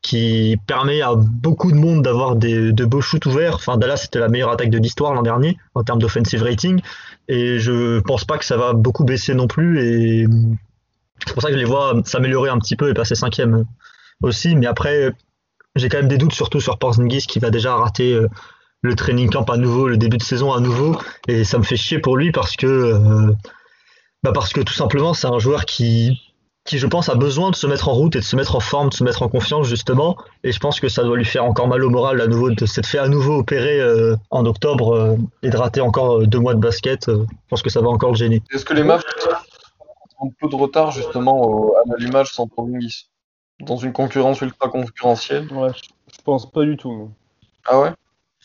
qui permet à beaucoup de monde d'avoir de beaux shoots ouverts. Enfin, Dallas c'était la meilleure attaque de l'histoire l'an dernier en termes d'offensive rating et je pense pas que ça va beaucoup baisser non plus et c'est pour ça que je les vois s'améliorer un petit peu et passer cinquième aussi. Mais après, j'ai quand même des doutes surtout sur Porzingis qui va déjà rater euh, le training camp à nouveau, le début de saison à nouveau, et ça me fait chier pour lui parce que, euh, bah parce que tout simplement c'est un joueur qui, qui je pense a besoin de se mettre en route et de se mettre en forme, de se mettre en confiance justement, et je pense que ça doit lui faire encore mal au moral à nouveau de s'être fait à nouveau opérer euh, en octobre euh, et de rater encore euh, deux mois de basket. euh, je pense que ça va encore le gêner. Est-ce que les Mavs ont un peu de retard justement au- à l'allumage sans Porzingis dans une concurrence ultra concurrentielle? Ouais, je, pense pas du tout. Ah ouais?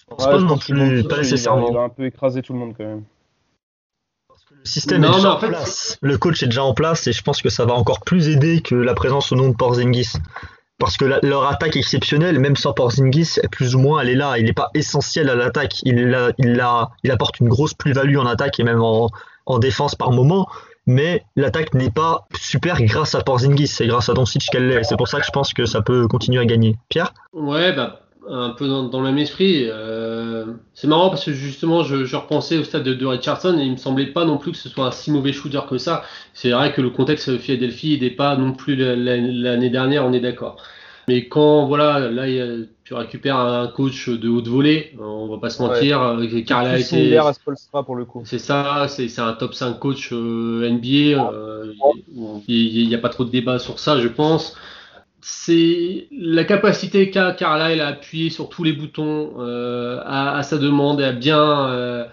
Pense pas je non pense qu'ils vont plus, tous- pas il va- nécessairement. Il va un peu écraser tout le monde quand même. Le système Non, est déjà en en fait, place. Le coach est déjà en place et je pense que ça va encore plus aider que la présence ou non de Porzingis. Parce que la- leur attaque exceptionnelle, même sans Porzingis, plus ou moins, elle est là. Il n'est pas essentiel à l'attaque. Il, il, a- il apporte une grosse plus-value en attaque et même en, en défense par moment. Mais l'attaque n'est pas super grâce à Porzingis. C'est grâce à Doncic qu'elle l'est. C'est pour ça que je pense que ça peut continuer à gagner. Pierre? Ouais, bah, un peu dans, dans le même esprit. Euh, c'est marrant parce que justement, je, je repensais au stade de, de Richardson et il me semblait pas non plus que ce soit un si mauvais shooter que ça. C'est vrai que le contexte Philadelphie n'était pas non plus la- la- l'année dernière, on est d'accord. Mais quand, voilà, là, il y a- tu récupères un coach de haute volée, on va pas se mentir, euh, Carla été. similaire à Spolstra pour le coup. C'est ça, c'est un top 5 coach euh, NBA. euh, Il n'y a pas trop de débat sur ça, je pense. C'est la capacité qu'a Carlisle à appuyer sur tous les boutons euh, à, sa demande et à bien, euh,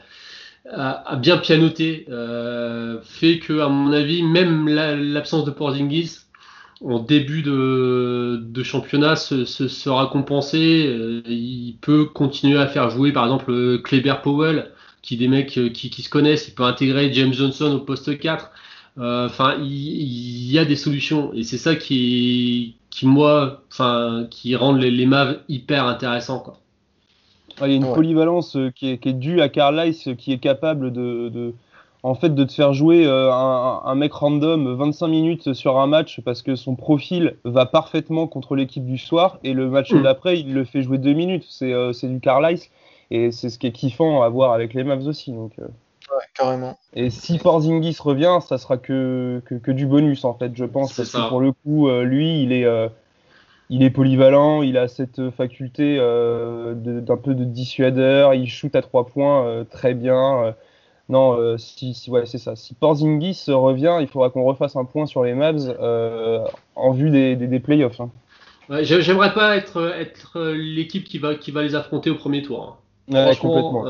à, bien pianoter euh, fait que, à mon avis, même la- l'absence de Porzingis en début de, championnat se, se- sera compensée. Euh, il peut continuer à faire jouer, par exemple, Kleber Powell qui des mecs qui, se connaissent, il peut intégrer James Johnson au poste 4. Euh, Enfin, il, il y a des solutions et c'est ça qui, qui moi, enfin, qui rend les, les Mavs hyper intéressants. Quoi. Il y a une Ouais. polyvalence euh, qui est, qui est due à Carlisle, qui est capable de, de- en fait, de te faire jouer euh, un, un mec random 25 minutes sur un match parce que son profil va parfaitement contre l'équipe du soir et le match Mm. d'après, il le fait jouer deux minutes. C'est euh, c'est du Carlisle et c'est ce qui est kiffant à voir avec les Mavs aussi. Donc, euh. Ouais, carrément. Et si Porzingis revient, ça sera que, que, que du bonus en fait, je pense, C'est parce ça. que pour le coup, euh, lui, il est, euh, il est polyvalent, il a cette faculté euh, de- d'un peu de dissuadeur, il shoot à trois points euh, très bien. euh. non, euh, si, si ouais, c'est ça. Si Porzingis revient, il faudra qu'on refasse un point sur les Mavs euh, en vue des, des, des playoffs. hein. Ouais, J'aimerais pas être, être l'équipe qui va, qui va les affronter au premier tour. hein. Ouais, Franchement, complètement.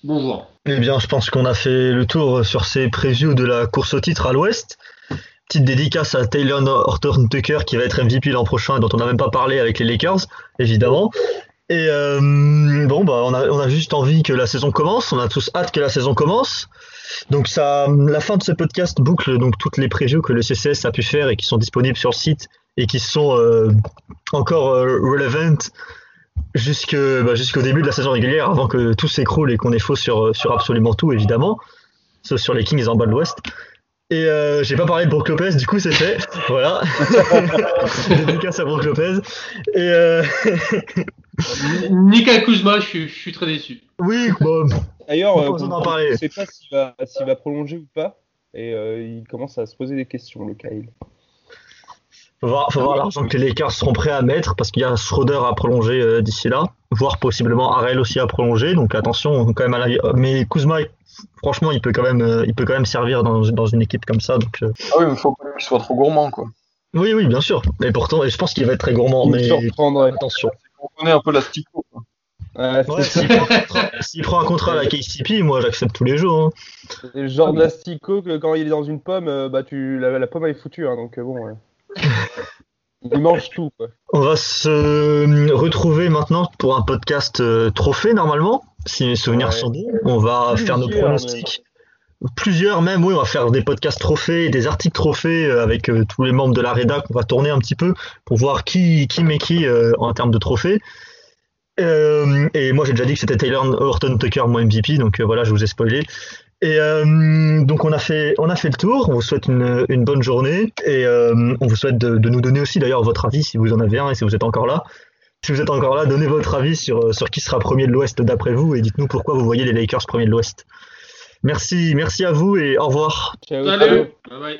Pff, bon joueur. Eh bien, je pense qu'on a fait le tour sur ces previews de la course au titre à l'Ouest. Petite dédicace à Taylor Horton Tucker qui va être MVP l'an prochain et dont on n'a même pas parlé avec les Lakers, évidemment. Et euh, bon, bah, on a, on a juste envie que la saison commence. On a tous hâte que la saison commence. Donc, ça, la fin de ce podcast boucle donc toutes les previews que le CCS a pu faire et qui sont disponibles sur le site et qui sont euh, encore euh, relevant jusque, bah, jusqu'au début de la saison régulière, avant que tout s'écroule et qu'on est faux sur, sur absolument tout, évidemment, sauf sur les Kings en bas de l'Ouest. Et euh, j'ai pas parlé de Brook Lopez, du coup c'est fait. Voilà. Dédicace à Brook Lopez. Et euh, Nika Kuzma, je suis, je suis très déçu. oui, bon, D'ailleurs, euh, on parler. ne sait pas s'il va, va prolonger ou pas. Et euh, il commence à se poser des questions, le Kyle. Faut voir, faut voir l'argent que les Lakers seront prêts à mettre parce qu'il y a Schroeder à prolonger euh, d'ici là, voire possiblement Harrell aussi à prolonger. Donc attention quand même à la. Mais Kuzma, franchement, il peut quand même, euh, il peut quand même servir dans, dans une équipe comme ça. Donc euh, Ah oui, mais faut pas qu'il soit trop gourmand, quoi. oui, oui, bien sûr. Et pourtant, et je pense qu'il va être très gourmand. Il Mais surprendrait. attention. On connaît un peu la stico. Ouais, Ouais, s'il prend, un contrat- s'il prend un contrat à la KCP, moi j'accepte tous les jours. hein. c'est le genre d'astico que quand il est dans une pomme, euh, bah, tu, la, la pomme elle est foutue. Hein, donc bon. ouais. Il mange tout. Quoi. On va se euh, retrouver maintenant pour un podcast euh, trophée normalement, si mes souvenirs Ouais. sont bons. On va faire nos pronostics. Plusieurs même, oui, on va faire des podcasts trophées, des articles trophées euh, avec euh, tous les membres de la rédac. On va tourner un petit peu pour voir qui, qui met qui euh, en termes de trophées. Euh, et moi j'ai déjà dit que c'était Taylor Horton Tucker mon MVP, donc voilà, je vous ai spoilé. Et euh, donc on a fait on a fait le tour. On vous souhaite une, une bonne journée et euh, on vous souhaite de, de nous donner aussi d'ailleurs votre avis si vous en avez un et si vous êtes encore là. Si vous êtes encore là, donnez votre avis sur, sur qui sera premier de l'Ouest d'après vous et dites-nous pourquoi vous voyez les Lakers premier de l'Ouest. Merci, merci à vous et au revoir. Ciao, Salut. Bye bye.